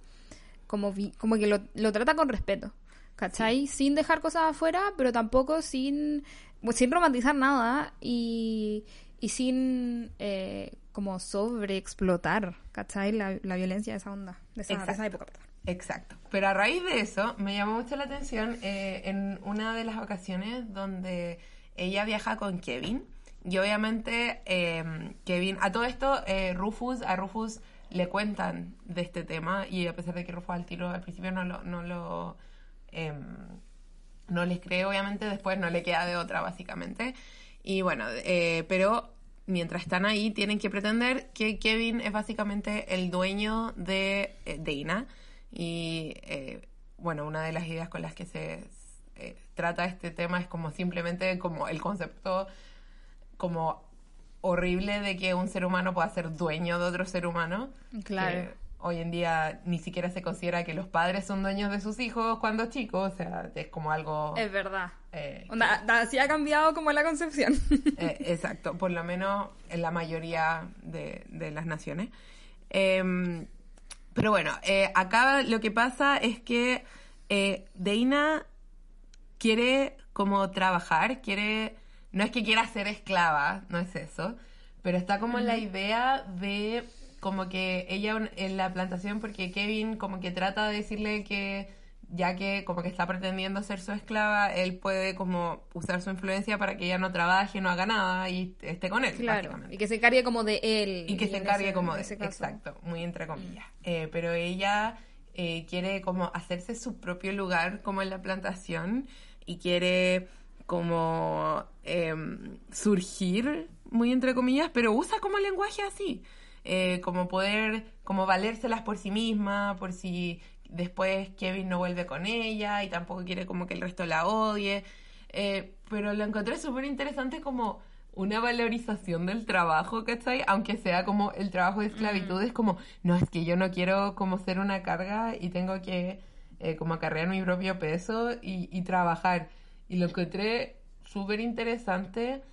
como, vi- como que lo, lo trata con respeto, ¿cachai? Sin dejar cosas afuera, pero tampoco sin, sin romantizar nada y, y sin eh, como sobreexplotar, ¿cachai? La, la violencia de esa onda, de esa, de esa época. perdón. Exacto. Pero a raíz de eso, me llamó mucho la atención eh, en una de las ocasiones donde ella viaja con Kevin. Y obviamente, eh, Kevin, a todo esto, eh, Rufus, a Rufus le cuentan de este tema. Y a pesar de que Rufus al tiro al principio no lo, no lo em, no les cree, obviamente, después no le queda de otra, básicamente. Y bueno, eh, pero mientras están ahí, tienen que pretender que Kevin es básicamente el dueño de eh, Dana. Y eh, bueno, una de las ideas con las que se eh, trata este tema es como simplemente como el concepto como horrible de que un ser humano pueda ser dueño de otro ser humano. Claro. Hoy en día ni siquiera se considera que los padres son dueños de sus hijos cuando chicos, o sea, es como algo... Es verdad. eh, Onda, así ha cambiado como la concepción. eh, exacto, por lo menos en la mayoría de, de las naciones. Em, pero bueno, eh, acá lo que pasa es que eh, Deina quiere como trabajar, quiere, no es que quiera ser esclava, no es eso, pero está como en la idea de como que ella en la plantación, porque Kevin como que trata de decirle que ya que como que está pretendiendo ser su esclava, él puede como usar su influencia para que ella no trabaje, no haga nada y esté con él. Claro. Y que se encargue como de él. Y que se en encargue ese- como de caso. exacto, muy entre comillas. Eh, pero ella eh, quiere como hacerse su propio lugar como en la plantación y quiere como em, surgir, muy entre comillas, pero usa como lenguaje así, eh, como poder, como valérselas por sí misma, por si después Kevin no vuelve con ella y tampoco quiere como que el resto la odie. Eh, pero lo encontré súper interesante como una valorización del trabajo, ¿cachai? Aunque sea como el trabajo de esclavitud, es como, no, es que yo no quiero como ser una carga y tengo que eh, como acarrear mi propio peso y, y trabajar. Y lo encontré súper interesante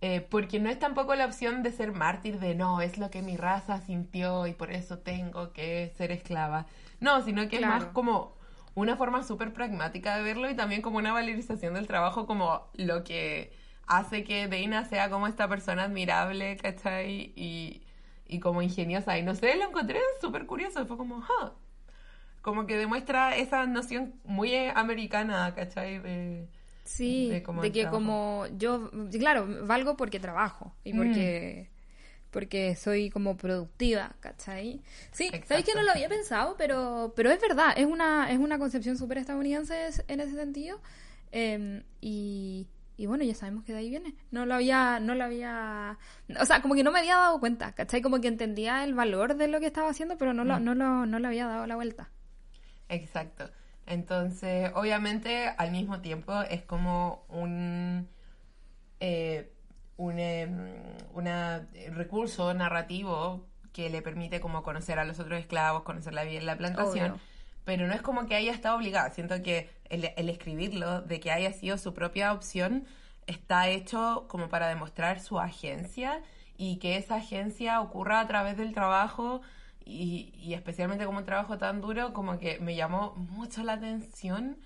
eh, porque no es tampoco la opción de ser mártir de no, es lo que mi raza sintió y por eso tengo que ser esclava. No, sino que es más como una forma súper pragmática de verlo y también como una valorización del trabajo como lo que hace que Dana sea como esta persona admirable, ¿cachai? Y, y como ingeniosa. Y no sé, lo encontré súper curioso. Fue como, "Ah". Como que demuestra esa noción muy americana, ¿cachai? De, Sí, de que trabajo. como yo, claro, valgo porque trabajo y Mm. porque porque soy como productiva, ¿cachai? Sí, sabéis que no lo había pensado, pero pero es verdad, es una es una concepción súper estadounidense es- en ese sentido eh, y y bueno, ya sabemos que de ahí viene. No lo había, no lo había, o sea, como que no me había dado cuenta, ¿cachai? Como que entendía el valor de lo que estaba haciendo, pero no lo, Mm. no lo, no le había dado la vuelta. Exacto. Entonces, obviamente, al mismo tiempo es como un, eh, un em, una- recurso narrativo que le permite como conocer a los otros esclavos, conocer la vida en la plantación. Obvio. Pero no es como que haya estado obligada. Siento que el, el escribirlo, de que haya sido su propia opción, está hecho como para demostrar su agencia y que esa agencia ocurra a través del trabajo y, y especialmente como un trabajo tan duro, como que me llamó mucho la atención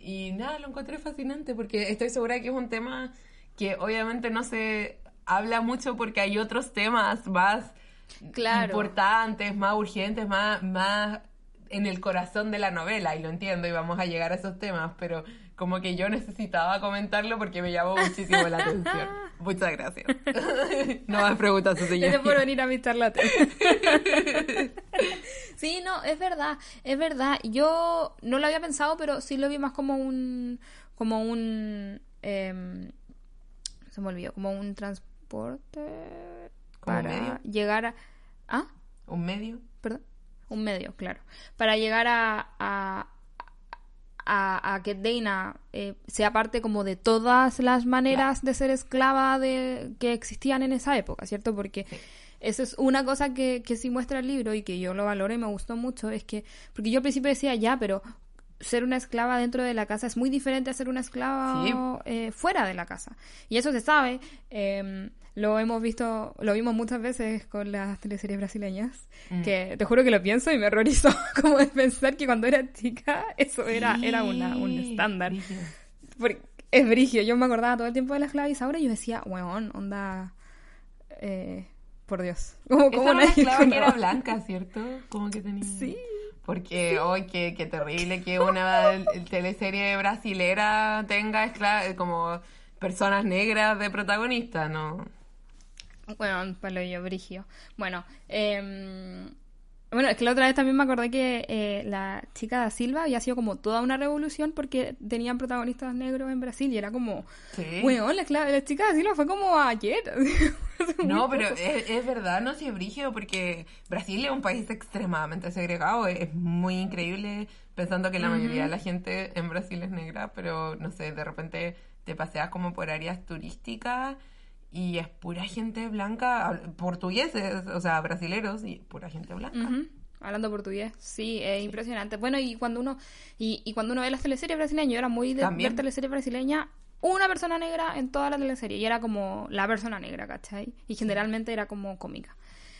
y nada, lo encontré fascinante porque estoy segura que es un tema que obviamente no se habla mucho porque hay otros temas más Claro. importantes, más urgentes, más, más en el corazón de la novela, y lo entiendo, y vamos a llegar a esos temas, pero como que yo necesitaba comentarlo porque me llamó muchísimo la atención. Muchas gracias. no más preguntas, su Gracias por señor. venir a mi charla. sí, no, es verdad, es verdad. Yo no lo había pensado, pero sí lo vi más como un, como un, em, se me olvidó, como un transporte ¿Como para medio? llegar a, ah, ¿Un medio? perdón, un medio, claro, para llegar a, a, a, a que Dana eh, sea parte como de todas las maneras de ser esclava de, que existían en esa época, ¿cierto? Porque eso es una cosa que, que sí muestra el libro y que yo lo valoro y me gustó mucho, es que, porque yo al principio decía ya, pero ser una esclava dentro de la casa es muy diferente a ser una esclava Sí. eh, fuera de la casa. Y eso se sabe. eh, lo hemos visto, lo vimos muchas veces con las teleseries brasileñas, que te juro que lo pienso y me horrorizó como de pensar que cuando era chica eso era, era una, un estándar. Porque es brigio, yo me acordaba todo el tiempo de la esclavizadora y yo decía, weón, onda, eh, por Dios. Como, Esa como era una esclava que era blanca, ¿cierto? Como que tenía... Sí. Porque hoy qué, qué terrible que una teleserie brasilera tenga como personas negras de protagonista, ¿no? Bueno, palo yo, brigio. Bueno, eh, bueno, es que la otra vez también me acordé que eh, la chica da Silva había sido como toda una revolución porque tenían protagonistas negros en Brasil y era como, weón, la, la chica da Silva fue como ayer. No, pero es, es verdad, no sé, brígido, porque Brasil es un país extremadamente segregado. Es, es muy increíble pensando que la mayoría de la gente en Brasil es negra, pero no sé, de repente te paseas como por áreas turísticas y es pura gente blanca, portugueses, o sea, brasileros y pura gente blanca. Hablando portugués, sí, es impresionante. Bueno, y cuando uno y, y cuando uno ve las teleseries brasileñas, yo era muy de También. ver teleseries brasileñas, una persona negra en toda la teleserie, y era como la persona negra, ¿cachai? Y generalmente era como cómica.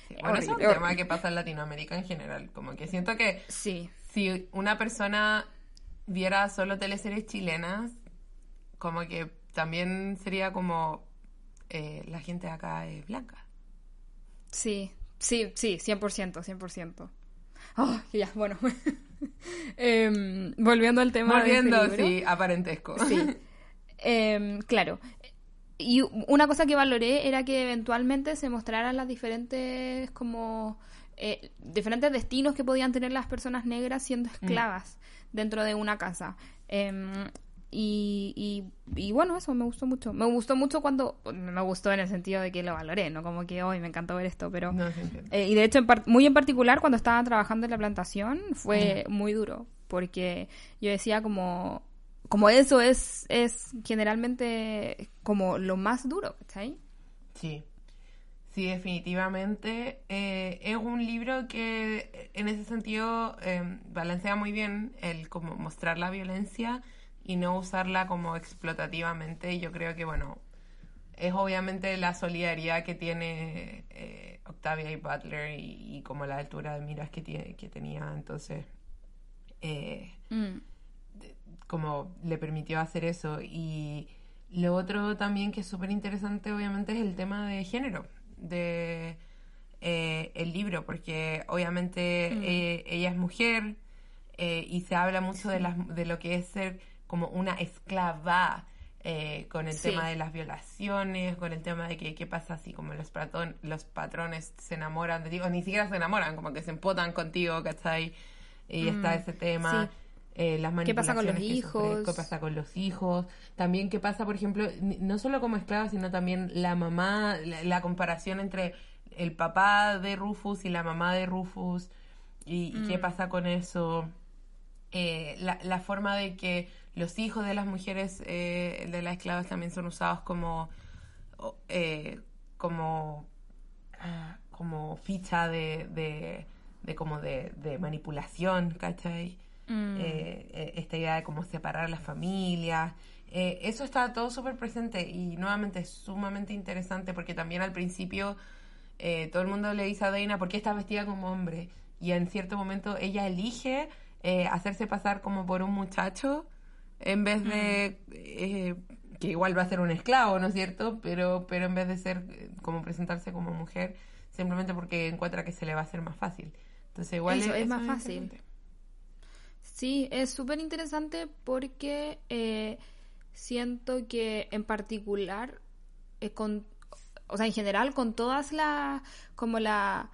Sí, Bueno, es un Horrible, tema que pasa en Latinoamérica en general, como que siento que Sí, si una persona viera solo teleseries chilenas, como que también sería como eh, la gente de acá es blanca. sí, sí, sí, 100%, 100%. Oh, ya, bueno. Em, volviendo al tema Volviendo, de este sí, a parentesco. Sí. Em, claro. Y una cosa que valoré era que eventualmente se mostraran las diferentes como eh, diferentes destinos que podían tener las personas negras siendo esclavas dentro de una casa. Y, y, y bueno, eso me gustó mucho. Me gustó mucho cuando... Me gustó en el sentido de que lo valoré, ¿no? Como que hoy me encantó ver esto, pero... No. Eh, y de hecho, en par- muy en particular, cuando estaba trabajando en la plantación, fue muy duro, porque yo decía como, como eso es, es generalmente como lo más duro, ¿cachai? Sí, sí, definitivamente. Eh, es un libro que en ese sentido eh, balancea muy bien el como mostrar la violencia y no usarla como explotativamente. Y yo creo que, bueno, es obviamente la solidaridad que tiene eh, Octavia y Butler y, y como la altura de miras que, tiene, que tenía. Entonces, eh, Mm, como le permitió hacer eso. Y lo otro también que es súper interesante, obviamente, es el tema de género de eh, el libro, porque obviamente eh, ella es mujer y se habla mucho de, las, de lo que es ser como una esclava. eh, con el Sí. tema de las violaciones, con el tema de que qué pasa si como los, patón, los patrones se enamoran de ti, o ni siquiera se enamoran, como que se empotan contigo, ¿cachai? Y está ese tema. sí. eh, las ¿Qué pasa con los manipulaciones sufre, hijos? ¿Qué pasa con los hijos? También qué pasa, por ejemplo, no solo como esclava, sino también la mamá, la, la comparación entre el papá de Rufus y la mamá de Rufus y, y qué Mm. pasa con eso. eh, la, la forma de que los hijos de las mujeres eh, de las esclavas también son usados como eh, como ah, como ficha de, de, de como de, de manipulación, ¿cachai? Mm. Eh, eh, esta idea de cómo separar las familias. Eh, eso está todo súper presente y nuevamente es sumamente interesante porque también al principio eh, todo el mundo le dice a Dana por qué está vestida como hombre y en cierto momento ella elige eh, hacerse pasar como por un muchacho en vez de eh, que igual va a ser un esclavo, ¿no es cierto? Pero, pero en vez de ser eh, como presentarse como mujer simplemente porque encuentra que se le va a hacer más fácil. Entonces igual Eso, es más fácil. Sí, es súper interesante porque eh, siento que en particular, eh, con, o sea, en general, con todas las, como la,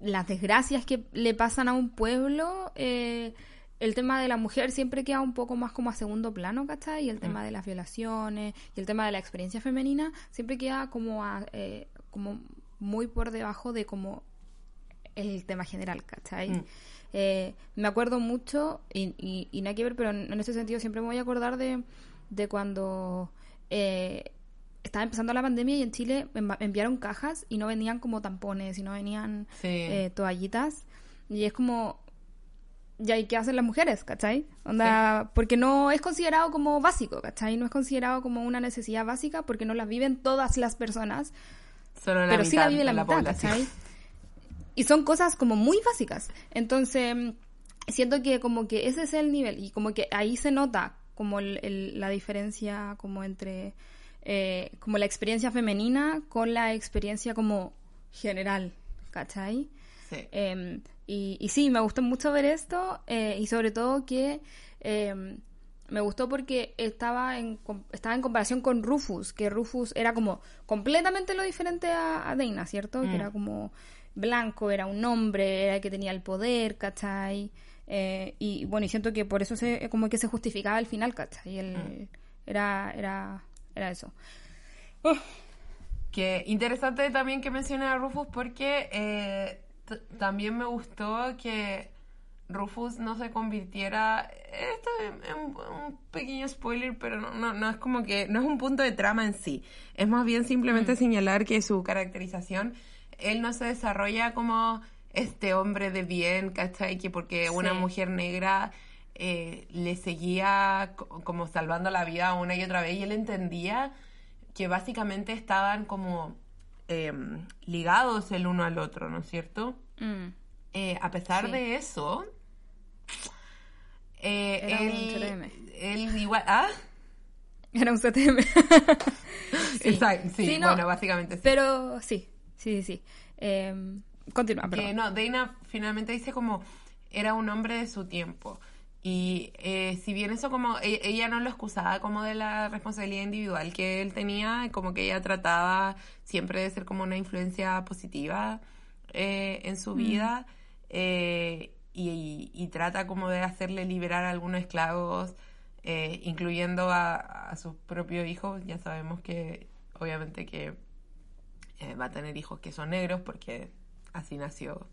las desgracias que le pasan a un pueblo, eh, el tema de la mujer siempre queda un poco más como a segundo plano, ¿cachai? Y el tema de las violaciones y el tema de la experiencia femenina siempre queda como, a, eh, como muy por debajo de como el tema general, ¿cachai? Mm. Eh, me acuerdo mucho, y, y, y nada que ver, pero en, en ese sentido siempre me voy a acordar de, de cuando eh, estaba empezando la pandemia y en Chile enviaron cajas y no venían como tampones y no venían Sí. eh, toallitas. Y es como, ya, ¿y qué hacen las mujeres, cachai? Onda, porque no es considerado como básico, cachai? No es considerado como una necesidad básica porque no la viven todas las personas Solo la pero sí la mitad vive la, mitad, población. ¿cachai? Y son cosas como muy básicas. Entonces, siento que como que ese es el nivel y como que ahí se nota como el- el- la diferencia como entre eh, como la experiencia femenina con la experiencia como general, ¿cachai? Sí. Eh, y, y sí, me gustó mucho ver esto eh, y sobre todo que eh, me gustó porque estaba en, estaba en comparación con Rufus, que Rufus era como completamente lo diferente a, a Dana, ¿cierto? Que Mm. era como blanco, era un hombre, era el que tenía el poder, ¿cachai? Eh, y bueno, y siento que por eso se, como que se justificaba al final, ¿cachai? El, era, era, era eso. Que interesante también que mencione a Rufus porque eh, también me gustó que Rufus no se convirtiera. Esto es un, un pequeño spoiler, pero no, no, no es como que. No es un punto de trama en sí. Es más bien simplemente señalar que su caracterización. Él no se desarrolla como este hombre de bien, ¿cachai? Que porque una mujer negra eh, le seguía co- como salvando la vida una y otra vez y él entendía que básicamente estaban como em, ligados el uno al otro, ¿no es cierto? Mm. Eh, a pesar Sí. de eso, eh, Era un él, CTM. él igual... ¿Ah? Era un CTM. Sí. Exacto, sí, Sí, no, bueno, básicamente sí. Pero sí, sí, sí. sí. Eh, continúa, que perdón. no, Dana finalmente dice como era un hombre de su tiempo. Y eh, si bien eso como e- ella no lo excusaba como de la responsabilidad individual que él tenía, como que ella trataba siempre de ser como una influencia positiva eh, en su vida eh, y, y- y trata como de hacerle liberar a algunos esclavos, eh, incluyendo a, a sus propios hijos. Ya sabemos que obviamente que va a tener hijos que son negros porque así nació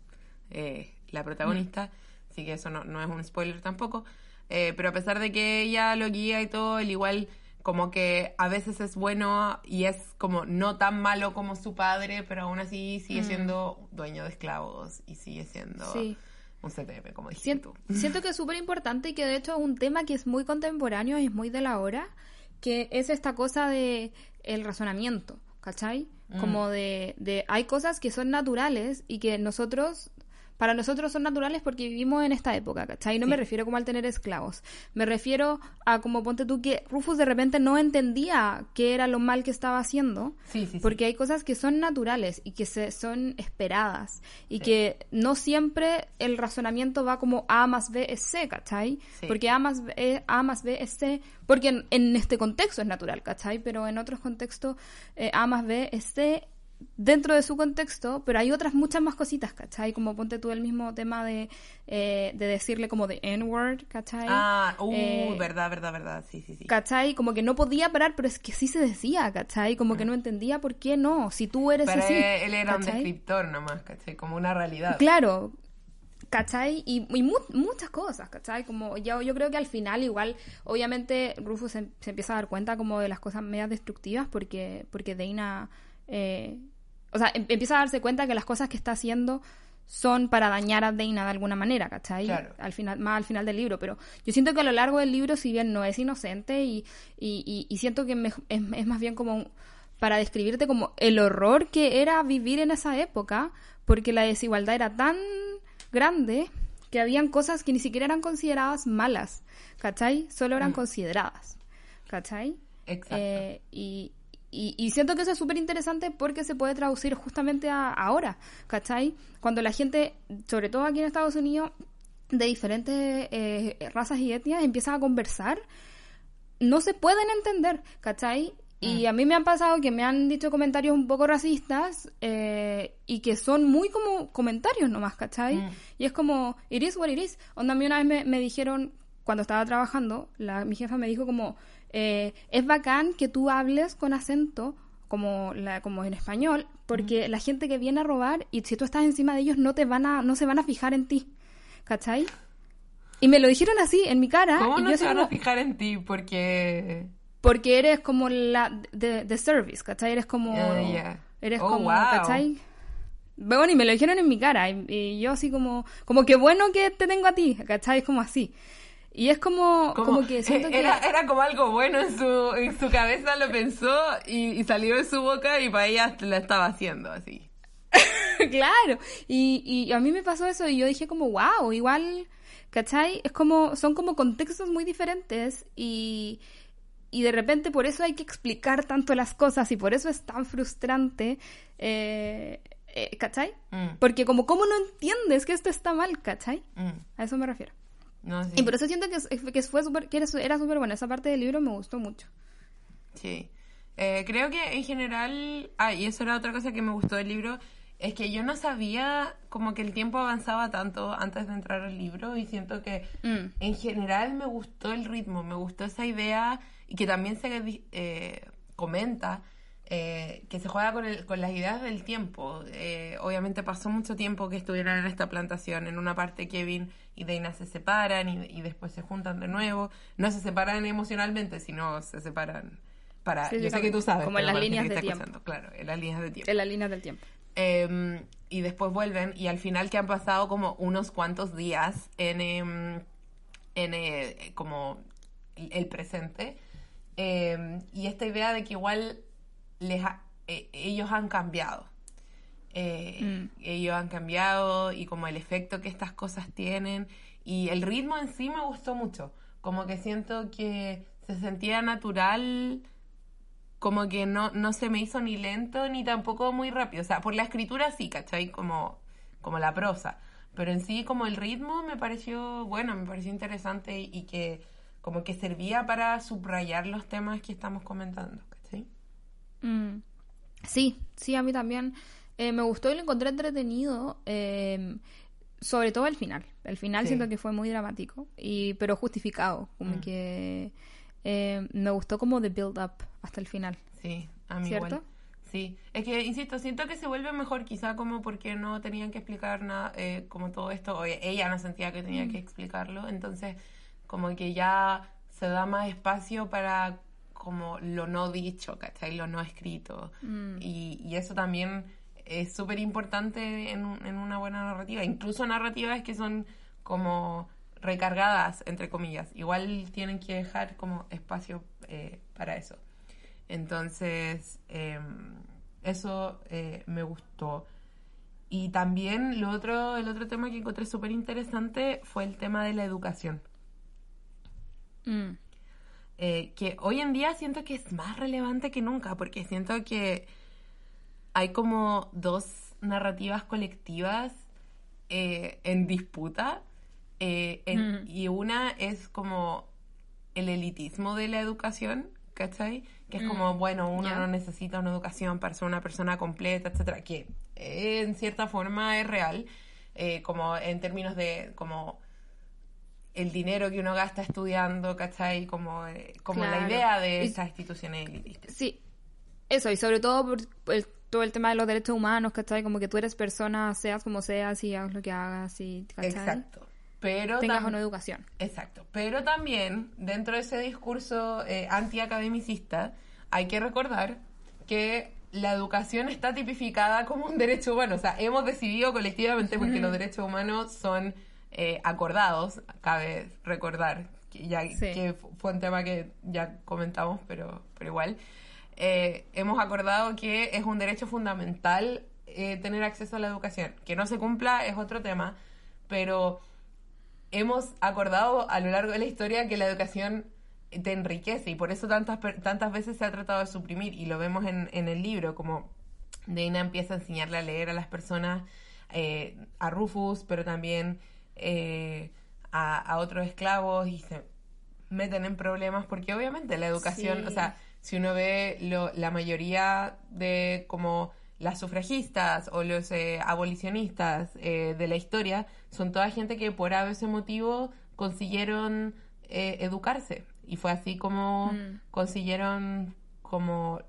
la protagonista, así que eso no, no es un spoiler tampoco. Eh, pero a pesar de que ella lo guía y todo, él igual como que a veces es bueno y es como no tan malo como su padre, pero aún así sigue siendo dueño de esclavos y sigue siendo Sí. un CTM, como dijiste Siento, tú. siento que es súper importante y que de hecho es un tema que es muy contemporáneo y es muy de la hora, que es esta cosa de el razonamiento, ¿cachai? Mm. Como de, de hay cosas que son naturales y que nosotros, para nosotros son naturales porque vivimos en esta época, ¿cachai? No me refiero como al tener esclavos, me refiero a como ponte tú que Rufus de repente no entendía qué era lo mal que estaba haciendo. Sí, sí. Porque hay cosas que son naturales y que se, son esperadas y que no siempre el razonamiento va como A más B es C, ¿cachai? Sí. Porque A más, B, A más B es C, porque en, en este contexto es natural, ¿cachai? Pero en otros contextos eh, A más B es C dentro de su contexto, pero hay otras muchas más cositas, ¿cachai? Como ponte tú el mismo tema de, eh, de decirle como de N-word, ¿cachai? Ah, uh, Eh, verdad, verdad, verdad, sí, sí, sí. ¿Cachai? Como que no podía parar, pero es que sí se decía, ¿cachai? Como que no entendía por qué no, si tú eres Pero así. él era un ¿cachai? descriptor nomás, ¿cachai? Como una realidad. Claro, ¿Cachai? Y, y mu- muchas cosas, ¿cachai? Como yo, yo creo que al final igual, obviamente Rufus se, se empieza a dar cuenta como de las cosas medias destructivas porque, porque Dana, eh, o sea, em- empieza a darse cuenta que las cosas que está haciendo son para dañar a Dana de alguna manera, ¿cachai? Claro. Al final, más al final del libro, pero yo siento que a lo largo del libro, si bien no es inocente y, y, y- y siento que me- es, es más bien como un- para describirte como el horror que era vivir en esa época, porque la desigualdad era tan grande que habían cosas que ni siquiera eran consideradas malas, ¿cachai? Solo eran consideradas, ¿cachai? Exacto. Eh, y, y, y siento que eso es súper interesante porque se puede traducir justamente a ahora, ¿cachai? Cuando la gente, sobre todo aquí en Estados Unidos, de diferentes eh, razas y etnias empiezan a conversar, no se pueden entender, ¿cachai? Y a mí me han pasado que me han dicho comentarios un poco racistas eh, y que son muy como comentarios nomás, ¿cachai? Mm. Y es como, it is what it is. Onda, a mí una vez me, me dijeron, cuando estaba trabajando, la, mi jefa me dijo como, eh, es bacán que tú hables con acento como, la, como en español, porque la gente que viene a robar y si tú estás encima de ellos no te van a, no se van a fijar en ti, ¿cachai? Y me lo dijeron así, en mi cara. ¿Cómo y no yo se van a como- fijar en ti? Porque... porque eres como la de, de service, ¿cachai? Eres como... Eres Oh, como, wow. ¿cachai? Bueno, y me lo dijeron en mi cara. Y, y yo así como... Como que bueno que te tengo a ti, ¿cachai? Es como así. Y es como... Como, que siento que... era, era como algo bueno en su, en su cabeza, lo pensó y, y salió de su boca y para ella la estaba haciendo así. claro. Y, y a mí me pasó eso y yo dije como, wow, igual, ¿cachai? Es como, son como contextos muy diferentes y, y de repente por eso hay que explicar tanto las cosas y por eso es tan frustrante, eh, eh, ¿cachai? Mm, Porque como, ¿cómo no entiendes que esto está mal, ¿cachai? mm. A eso me refiero. No, sí. Y por eso siento que, que fue súper, que era era súper buena. Esa parte del libro me gustó mucho. Sí. Eh, creo que en general, ah, y eso era otra cosa que me gustó del libro, es que yo no sabía como que el tiempo avanzaba tanto antes de entrar al libro y siento que Mm. en general me gustó el ritmo, me gustó esa idea y que también se eh, comenta eh, que se juega con, el, con las ideas del tiempo. Eh, obviamente pasó mucho tiempo que estuvieron en esta plantación. En una parte Kevin y Dana se separan y, y después se juntan de nuevo. No se separan emocionalmente, sino se separan para... yo sé que tú sabes. Como en las líneas de tiempo. escuchando, Claro, en las líneas de tiempo. En las líneas del tiempo. Eh, y después vuelven y al final que han pasado como unos cuantos días en, em, en eh, como el el presente eh, y esta idea de que igual les ha- eh, ellos han cambiado Eh, Mm. ellos han cambiado y como el efecto que estas cosas tienen y el ritmo en sí me gustó mucho como que siento que se sentía natural como que no, no se me hizo ni lento ni tampoco muy rápido. O sea, por la escritura sí, ¿cachai? Como, como la prosa. Pero en sí, como el ritmo me pareció bueno, me pareció interesante y, y que como que servía para subrayar los temas que estamos comentando. Mm. Sí, sí, a mí también eh, me gustó y lo encontré entretenido, eh, sobre todo el final. El final Sí. siento que fue muy dramático, y pero justificado, como Mm. que eh, me gustó como de build up hasta el final. Sí, a mí ¿Cierto? igual. Sí, es que, insisto, siento que se vuelve mejor quizá como porque no tenían que explicar nada, eh, como todo esto, o ella no sentía que tenía que explicarlo, entonces como que ya se da más espacio para como lo no dicho, ¿cachai? Lo no escrito. Mm. Y, y eso también es súper importante en, en una buena narrativa, incluso narrativas que son como recargadas, entre comillas, igual tienen que dejar como espacio eh, para eso. Entonces, eh, eso eh, me gustó. Y también lo otro, el otro tema que encontré súper interesante fue el tema de la educación. Mm. Eh, que hoy en día siento que es más relevante que nunca, porque siento que hay como dos narrativas colectivas eh, en disputa. eh, en- Mm. Y una es como el elitismo de la educación, ¿cachai? Que es Mm. como, bueno, uno Ya. no necesita una educación para ser una persona completa, etcétera, que en cierta forma es real, eh, como en términos de como el dinero que uno gasta estudiando, ¿cachai? Como, eh, como la idea de esas instituciones elitistas. Sí, eso, y sobre todo por, por- todo el tema de los derechos humanos, ¿cachai? Como que tú eres persona, seas como seas y hagas lo que hagas y, ¿cachai? Exacto. Pero Tengas no educación. Exacto. Pero también, dentro de ese discurso eh, antiacademicista, hay que recordar que la educación está tipificada como un derecho humano. O sea, hemos decidido colectivamente, porque los derechos humanos son eh, acordados, cabe recordar, que, ya, Sí. que fu- fue un tema que ya comentamos, pero, pero igual. Eh, hemos acordado que es un derecho fundamental eh, tener acceso a la educación. Que no se cumpla es otro tema, pero hemos acordado a lo largo de la historia que la educación te enriquece y por eso tantas, tantas veces se ha tratado de suprimir y lo vemos en, en el libro, como Dana empieza a enseñarle a leer a las personas, eh, a Rufus, pero también eh, a, a otros esclavos y se meten en problemas porque obviamente la educación, Sí. o sea, si uno ve lo, la mayoría de como las sufragistas o los eh, abolicionistas eh, de la historia son toda gente que por ese motivo consiguieron eh, educarse y fue así como Mm. consiguieron como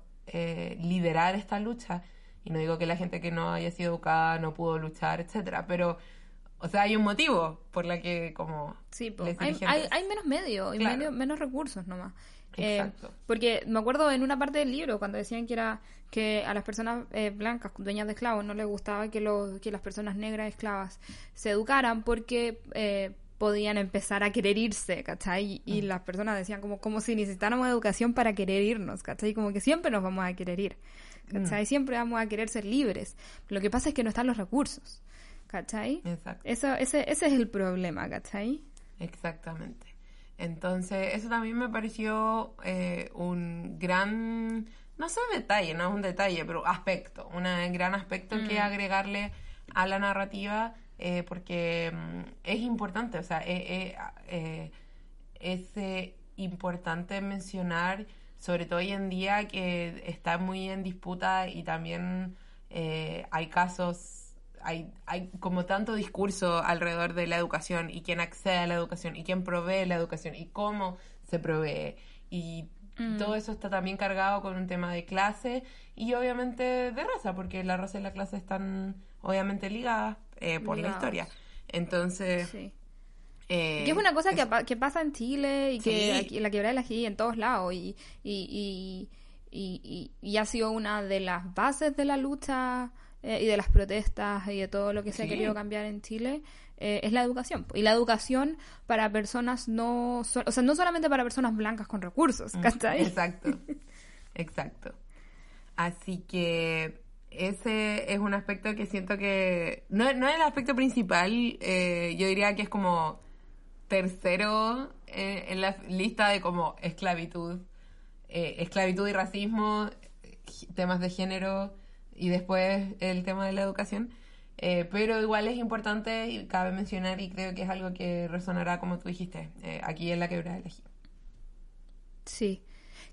liderar esta lucha y no digo que la gente que no haya sido educada no pudo luchar etcétera pero o sea hay un motivo por la que como Sí, hay, hay, hay menos medios y Claro. medio- menos recursos nomás. Eh, Exacto. porque me acuerdo en una parte del libro cuando decían que era que a las personas eh, blancas, dueñas de esclavos, no les gustaba que, los, que las personas negras esclavas se educaran porque eh, podían empezar a querer irse, ¿cachai? Y, y las personas decían como, como si necesitáramos educación para querer irnos, ¿cachai? Como que siempre nos vamos a querer ir, ¿cachai? Siempre vamos a querer ser libres. Lo que pasa es que no están los recursos, ¿cachai? Exacto. Eso, ese, ese es el problema, ¿cachai? Exactamente. Entonces, eso también me pareció eh, un gran, no sé detalle, no es un detalle, pero aspecto, un gran aspecto que agregarle a la narrativa, eh, porque mm, es importante, o sea, eh, eh, eh, es eh, importante mencionar, sobre todo hoy en día, que está muy en disputa y también eh, hay casos hay, hay como tanto discurso alrededor de la educación y quién accede a la educación y quién provee la educación y cómo se provee. Y todo eso está también cargado con un tema de clase y obviamente de raza, porque la raza y la clase están obviamente ligadas eh, por la historia. Entonces, Sí. eh, Y es una cosa que, pa- que pasa en Chile y que Sí. la quebrada de la Ají en todos lados y, y, y- y ha sido una de las bases de la lucha eh, y de las protestas y de todo lo que se ha querido cambiar en Chile eh, es la educación. Y la educación para personas no, so- o sea, no solamente para personas blancas con recursos, ¿cachai? Exacto, exacto. Así que ese es un aspecto que siento que no, no es el aspecto principal, eh, yo diría que es como tercero eh, en la lista de como esclavitud, esclavitud y racismo, temas de género y después el tema de la educación. Eh, pero igual es importante y cabe mencionar y creo que es algo que resonará como tú dijiste, eh, aquí en la quebrada del Ejí. Sí.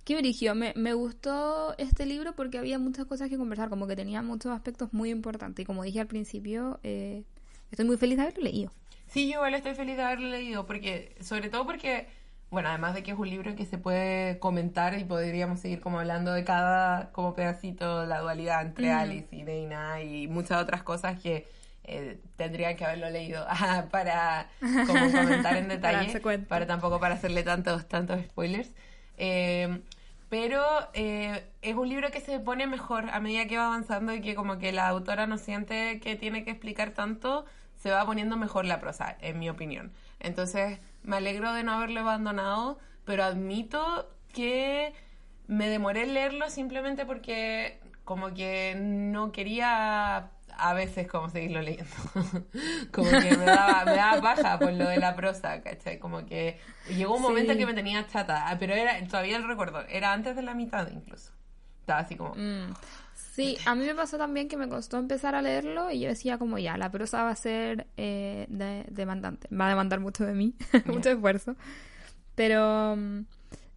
Qué brillo. Me, me gustó este libro porque había muchas cosas que conversar, como que tenía muchos aspectos muy importantes. Y como dije al principio, eh, estoy muy feliz de haberlo leído. Sí, yo igual estoy feliz de haberlo leído, porque, sobre todo porque, bueno, además de que es un libro que se puede comentar y podríamos seguir como hablando de cada como pedacito, la dualidad entre. Alice y Dana y muchas otras cosas que eh, tendrían que haberlo leído ah, para como comentar en Para detalle, cuenta. para tampoco para hacerle tantos, tantos spoilers. Eh, pero eh, es un libro que se pone mejor a medida que va avanzando y que como que la autora no siente que tiene que explicar tanto, se va poniendo mejor la prosa, en mi opinión. Entonces, me alegro de no haberlo abandonado, pero admito que me demoré en leerlo simplemente porque como que no quería a veces como seguirlo leyendo. como que me daba, me daba paja por lo de la prosa, ¿cachai? Como que llegó un momento Sí. que me tenía chata, pero era todavía el recuerdo, era antes de la mitad incluso. Estaba así como... Mm. Sí, a mí me pasó también que me costó empezar a leerlo y yo decía como ya, la prosa va a ser eh, de- demandante, va a demandar mucho de mí, mucho esfuerzo. Pero, mm,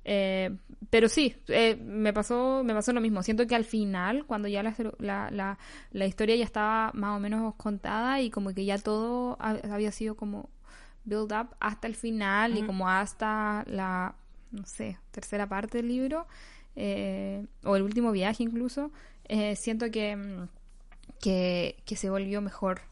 eh, pero sí, eh, me pasó, me pasó lo mismo. Siento que al final, cuando ya la, la, la, la historia ya estaba más o menos contada y como que ya todo ha- había sido como build up hasta el final y como hasta la, no sé, tercera parte del libro, eh, o el último viaje incluso, eh, siento que, mm, que, que se volvió mejor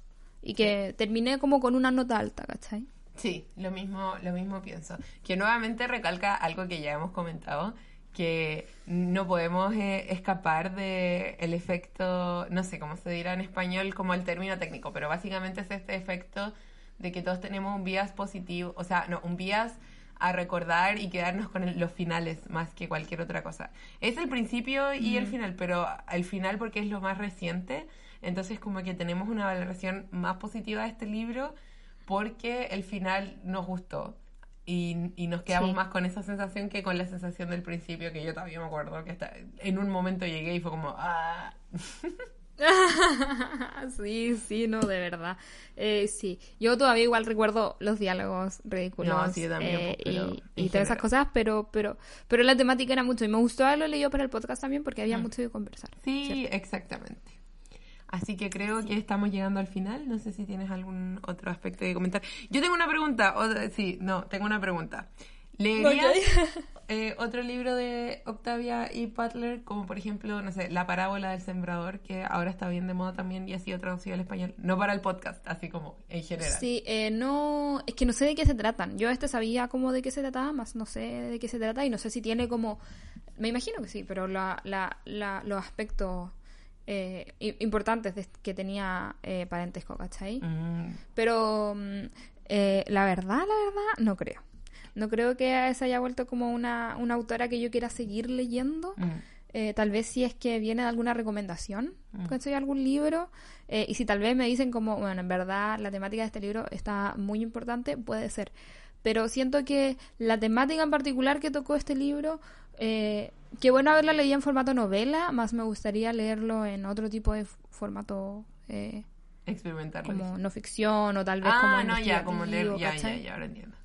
y que terminé como con una nota alta, ¿cachai? Sí, lo mismo, lo mismo pienso. Que nuevamente recalca algo que ya hemos comentado, que no podemos eh, escapar de el efecto, no sé cómo se dirá en español como el término técnico, pero básicamente es este efecto de que todos tenemos un bias positivo, o sea, no, un bias a recordar y quedarnos con el- los finales más que cualquier otra cosa. Es el principio y el final, pero el final porque es lo más reciente, entonces como que tenemos una valoración más positiva de este libro porque el final nos gustó y, y nos quedamos Sí. más con esa sensación que con la sensación del principio, que yo todavía me acuerdo que hasta en un momento llegué y fue como, ah, sí, sí, no, de verdad. Eh, sí, yo todavía igual recuerdo los diálogos ridículos No, sí, yo también, eh, y, todas esas cosas, pero, pero, pero la temática era mucho y me gustó haberlo leído para el podcast también porque había Mm. mucho que conversar. Sí, exactamente. Así que creo que estamos llegando al final. No sé si tienes algún otro aspecto que comentar. Yo tengo una pregunta. o- sí, no, tengo una pregunta. ¿Leerías eh, otro libro de Octavia y Butler, como por ejemplo, no sé, La parábola del sembrador, que ahora está bien de moda también y ha sido traducido al español? No para el podcast, así como en general. Sí, eh, no, es que no sé de qué se tratan. Yo este sabía como de qué se trataba, más no sé de qué se trata y no sé si tiene como, me imagino que sí, pero la, la, la- los aspectos eh, importantes de- que tenía eh, parentesco, ¿cachai? Mm, Pero mm, eh, la verdad, la verdad, no creo. No creo que se haya vuelto como una, una autora que yo quiera seguir leyendo. mm. Eh, tal vez si es que viene de alguna recomendación, Mm. ¿cachai? algún libro, eh, y si tal vez me dicen como, bueno, en verdad la temática de este libro está muy importante, puede ser. Pero siento que la temática en particular que tocó este libro, eh, qué bueno haberla leído en formato novela, más me gustaría leerlo en otro tipo de formato eh, Experimentarlo. como no ficción o tal vez como ah, no, ya, como leer, ya, ya, ya, ahora entiendo.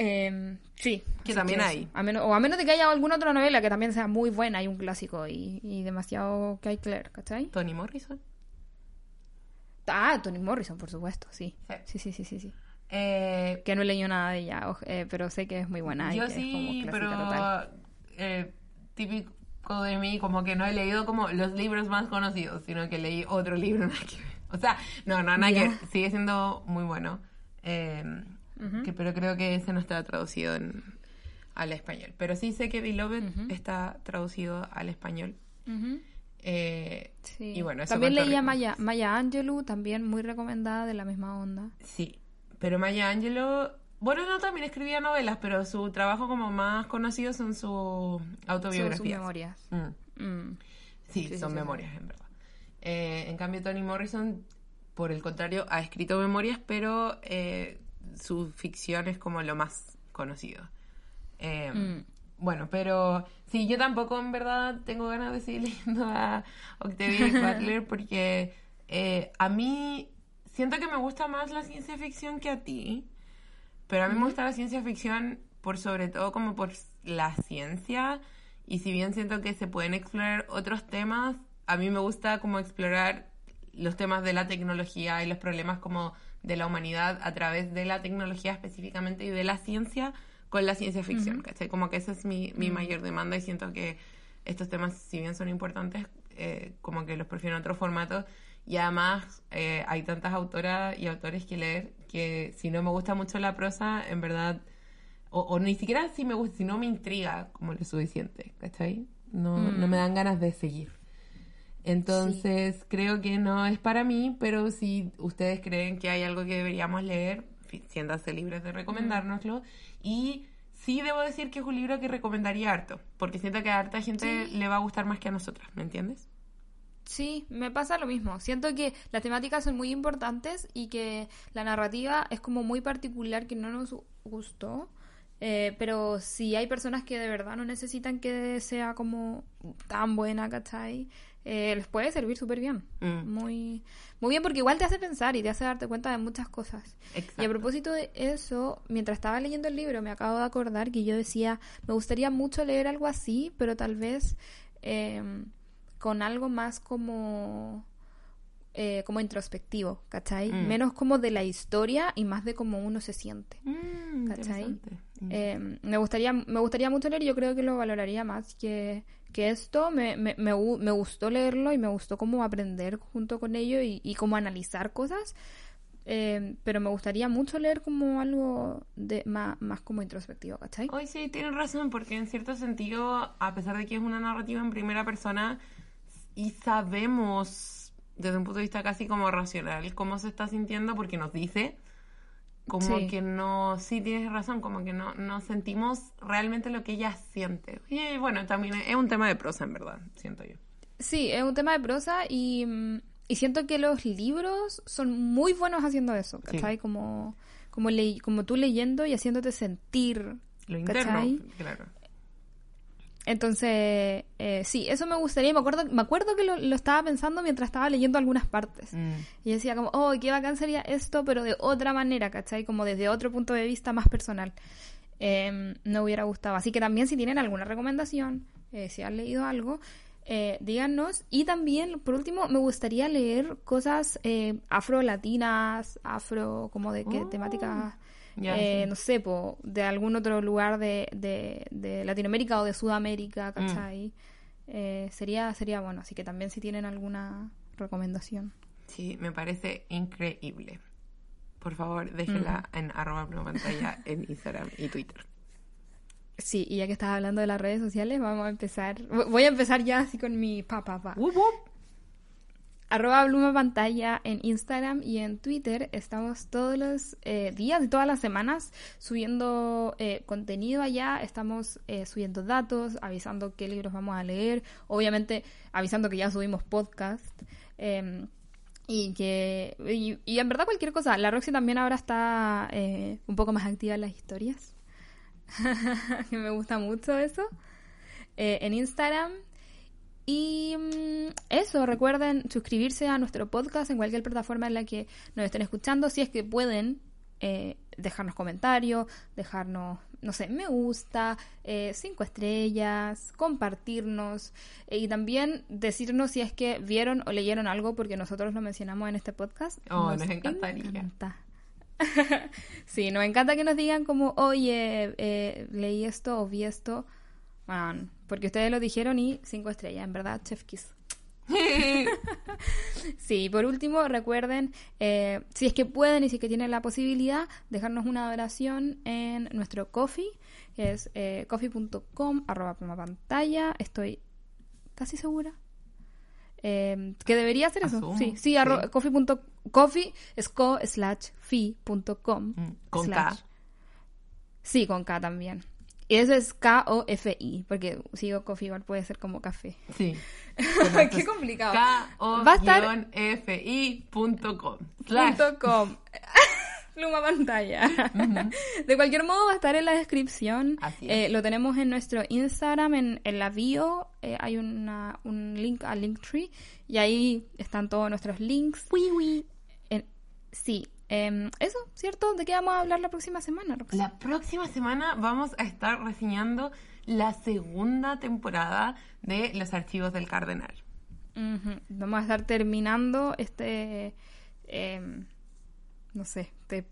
Eh, sí. Que también hay. A menos, o a menos de que haya alguna otra novela que también sea muy buena y un clásico y, y demasiado que hay leer, ¿cachai? Toni Morrison. Ah, Toni Morrison, por supuesto, sí. Sí. Sí, sí, sí, sí. Eh, Que no he leído nada de ella, eh, pero sé que es muy buena. y Yo que es como sí, pero total. eh, típico de mí, como que no he leído como los libros más conocidos, sino que leí otro libro. O sea, no, no, nada que. Sigue siendo muy bueno. eh, que, pero creo que ese no está traducido en, al español. Pero sí sé que Beloved está traducido al español. Eh, sí. Y bueno, eso también leía. Maya, Maya Angelou, también muy recomendada de la misma onda. Sí, pero Maya Angelou, bueno, no, también escribía novelas, pero su trabajo como más conocido son sus Son sus autobiografías. memorias. Mm. Mm. Sí, son sí, memorias, en verdad. Eh, en cambio, Toni Morrison, por el contrario, ha escrito memorias, pero eh, su ficción es como lo más conocido. Eh, Mm. Bueno, pero sí, yo tampoco en verdad tengo ganas de seguir leyendo a Octavia Butler porque eh, a mí siento que me gusta más la ciencia ficción que a ti, pero a mí me gusta la ciencia ficción por sobre todo como por la ciencia y si bien siento que se pueden explorar otros temas, a mí me gusta como explorar los temas de la tecnología y los problemas como de la humanidad a través de la tecnología específicamente y de la ciencia con la ciencia ficción, ¿cachai? Como que esa es mi, mi mayor demanda y siento que estos temas, si bien son importantes, eh, como que los prefiero en otro formato y además eh, hay tantas autoras y autores que leer que si no me gusta mucho la prosa, en verdad, o, o ni siquiera si me gusta, si no me intriga como lo suficiente, ¿cachai? No, no me dan ganas de seguir. Entonces, creo que no es para mí, pero si ustedes creen que hay algo que deberíamos leer, siéntanse libres de recomendárnoslo. Y sí debo decir que es un libro que recomendaría harto, porque siento que a harta gente le va a gustar más que a nosotras, ¿me entiendes? Sí, me pasa lo mismo. Siento que las temáticas son muy importantes y que la narrativa es como muy particular que no nos gustó. Eh, pero si hay personas que de verdad no necesitan que sea como tan buena, ¿cachai? Eh, les puede servir súper bien. Mm. Muy, muy bien porque igual te hace pensar y te hace darte cuenta de muchas cosas. Y a propósito de eso, mientras estaba leyendo el libro me acabo de acordar que yo decía, me gustaría mucho leer algo así, pero tal vez eh, con algo más como eh, como introspectivo, ¿cachai? Mm. Menos como de la historia y más de cómo uno se siente. Mm, ¿Cachai? Eh, me, gustaría, me gustaría mucho leer y yo creo que lo valoraría más que, que esto. Me, me, me, me gustó leerlo y me gustó cómo aprender junto con ello y, y cómo analizar cosas. Eh, pero me gustaría mucho leer como algo de más, más como introspectivo, ¿cachai? Hoy sí, tienes razón, porque en cierto sentido, a pesar de que es una narrativa en primera persona, y sabemos desde un punto de vista casi como racional cómo se está sintiendo, porque nos dice, como Sí. que no, sí tienes razón, como que no, no sentimos realmente lo que ella siente. Y bueno, también es un tema de prosa, en verdad, siento yo. Sí, es un tema de prosa y, mm, y siento que los libros son muy buenos haciendo eso, Sí. ¿cachai? Como, como, le- como tú leyendo y haciéndote sentir, Lo interno, ¿cachai? claro. Entonces, eh, sí, eso me gustaría. Me acuerdo, me acuerdo que lo, lo estaba pensando mientras estaba leyendo algunas partes. Mm. Y decía como, oh, qué bacán sería esto, pero de otra manera, ¿cachai? Como desde otro punto de vista más personal. Eh, me hubiera gustado. Así que también si tienen alguna recomendación, eh, si han leído algo, eh, díganos. Y también, por último, me gustaría leer cosas eh, afro-latinas, afro, como de qué Oh, temática... eh, sí. no sé, po, de algún otro lugar de, de, de Latinoamérica o de Sudamérica, Mm. ¿cachai? Eh, sería, sería bueno, así que también si tienen alguna recomendación. Sí, me parece increíble. Por favor, déjenla en arroba pantalla en Instagram y Twitter. Sí, y ya que estás hablando de las redes sociales, vamos a empezar. vo- Voy a empezar ya así con mi pa, pa, pa. Arroba Bluma Pantalla en Instagram y en Twitter. Estamos todos los eh, días y todas las semanas subiendo eh, contenido allá. Estamos eh, subiendo datos, avisando qué libros vamos a leer. Obviamente avisando que ya subimos podcast. eh, y que y, y en verdad cualquier cosa. La Roxy también ahora está eh, un poco más activa en las historias. que me gusta mucho eso. Eh, en Instagram. Y mm, eso, recuerden suscribirse a nuestro podcast en cualquier plataforma en la que nos estén escuchando. Si es que pueden eh, dejarnos comentarios, dejarnos, no sé, me gusta, eh, cinco estrellas, compartirnos eh, y también decirnos si es que vieron o leyeron algo porque nosotros lo mencionamos en este podcast. Oh, nos encantaría. encanta. sí, nos encanta que nos digan como, oye, eh, leí esto o vi esto. Bueno, porque ustedes lo dijeron y cinco estrellas, en verdad, Chef Kiss. Sí, por último, recuerden, eh, si es que pueden y si es que tienen la posibilidad, dejarnos una donación en nuestro coffee, que es eh, coffee.com, arroba pantalla, estoy casi segura. Eh, que debería ser eso. Asumo, Sí, sí, sí. arro- coffee.com, coffee es co slash fi.com. Mm, con slash- K. Sí, con K también. Y eso es K-O-F-I, porque si digo coffee puede ser como café. Sí. Qué complicado. K-O-F-I.com. A com. Pluma pantalla. De cualquier modo va a estar en la descripción. Así Eh, es. lo tenemos en nuestro Instagram, en, en la bio. eh, hay una, un link al Linktree. Y ahí están todos nuestros links. En- sí. Em, eso, ¿cierto? ¿De qué vamos a hablar la próxima semana, Rox? La próxima semana vamos a estar reseñando la segunda temporada de Los Archivos del Cardenal. Vamos a estar terminando este... em, no sé, este...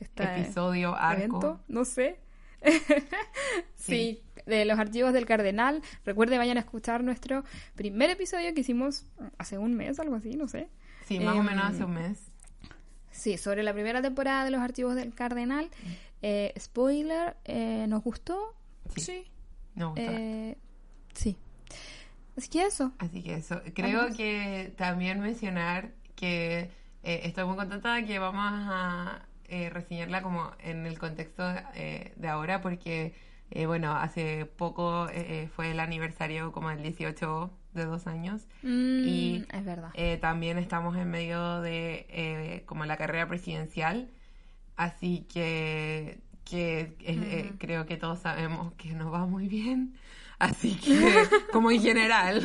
este Episodio, arco. evento, no sé. sí, de los archivos del cardenal. Recuerde, vayan a escuchar nuestro primer episodio que hicimos hace un mes, algo así, no sé. Sí, más o Em, menos hace un mes. Sí, sobre la primera temporada de los archivos del cardenal. Eh, spoiler, eh, ¿nos gustó? Sí. No. Eh, sí. Así que eso. Así que eso. Creo que también mencionar que eh, estoy muy contenta de que vamos a eh, reseñarla como en el contexto eh, de ahora porque, eh, bueno, hace poco fue el aniversario como el 18 de dos años Mm, Y, es verdad. Eh, también estamos en medio de eh, como la carrera presidencial, así que, que eh, eh, Ujú. creo que todos sabemos que nos va muy bien, así que como en general,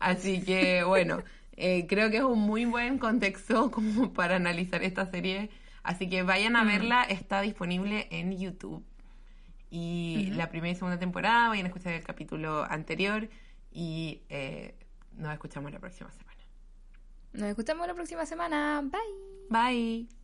así que bueno, eh, creo que es un muy buen contexto como para analizar esta serie, así que vayan a Mm. verla, está disponible en YouTube. Y la primera y segunda temporada, vayan a escuchar el capítulo anterior y eh, nos escuchamos la próxima semana. Nos escuchamos la próxima semana. Bye. Bye.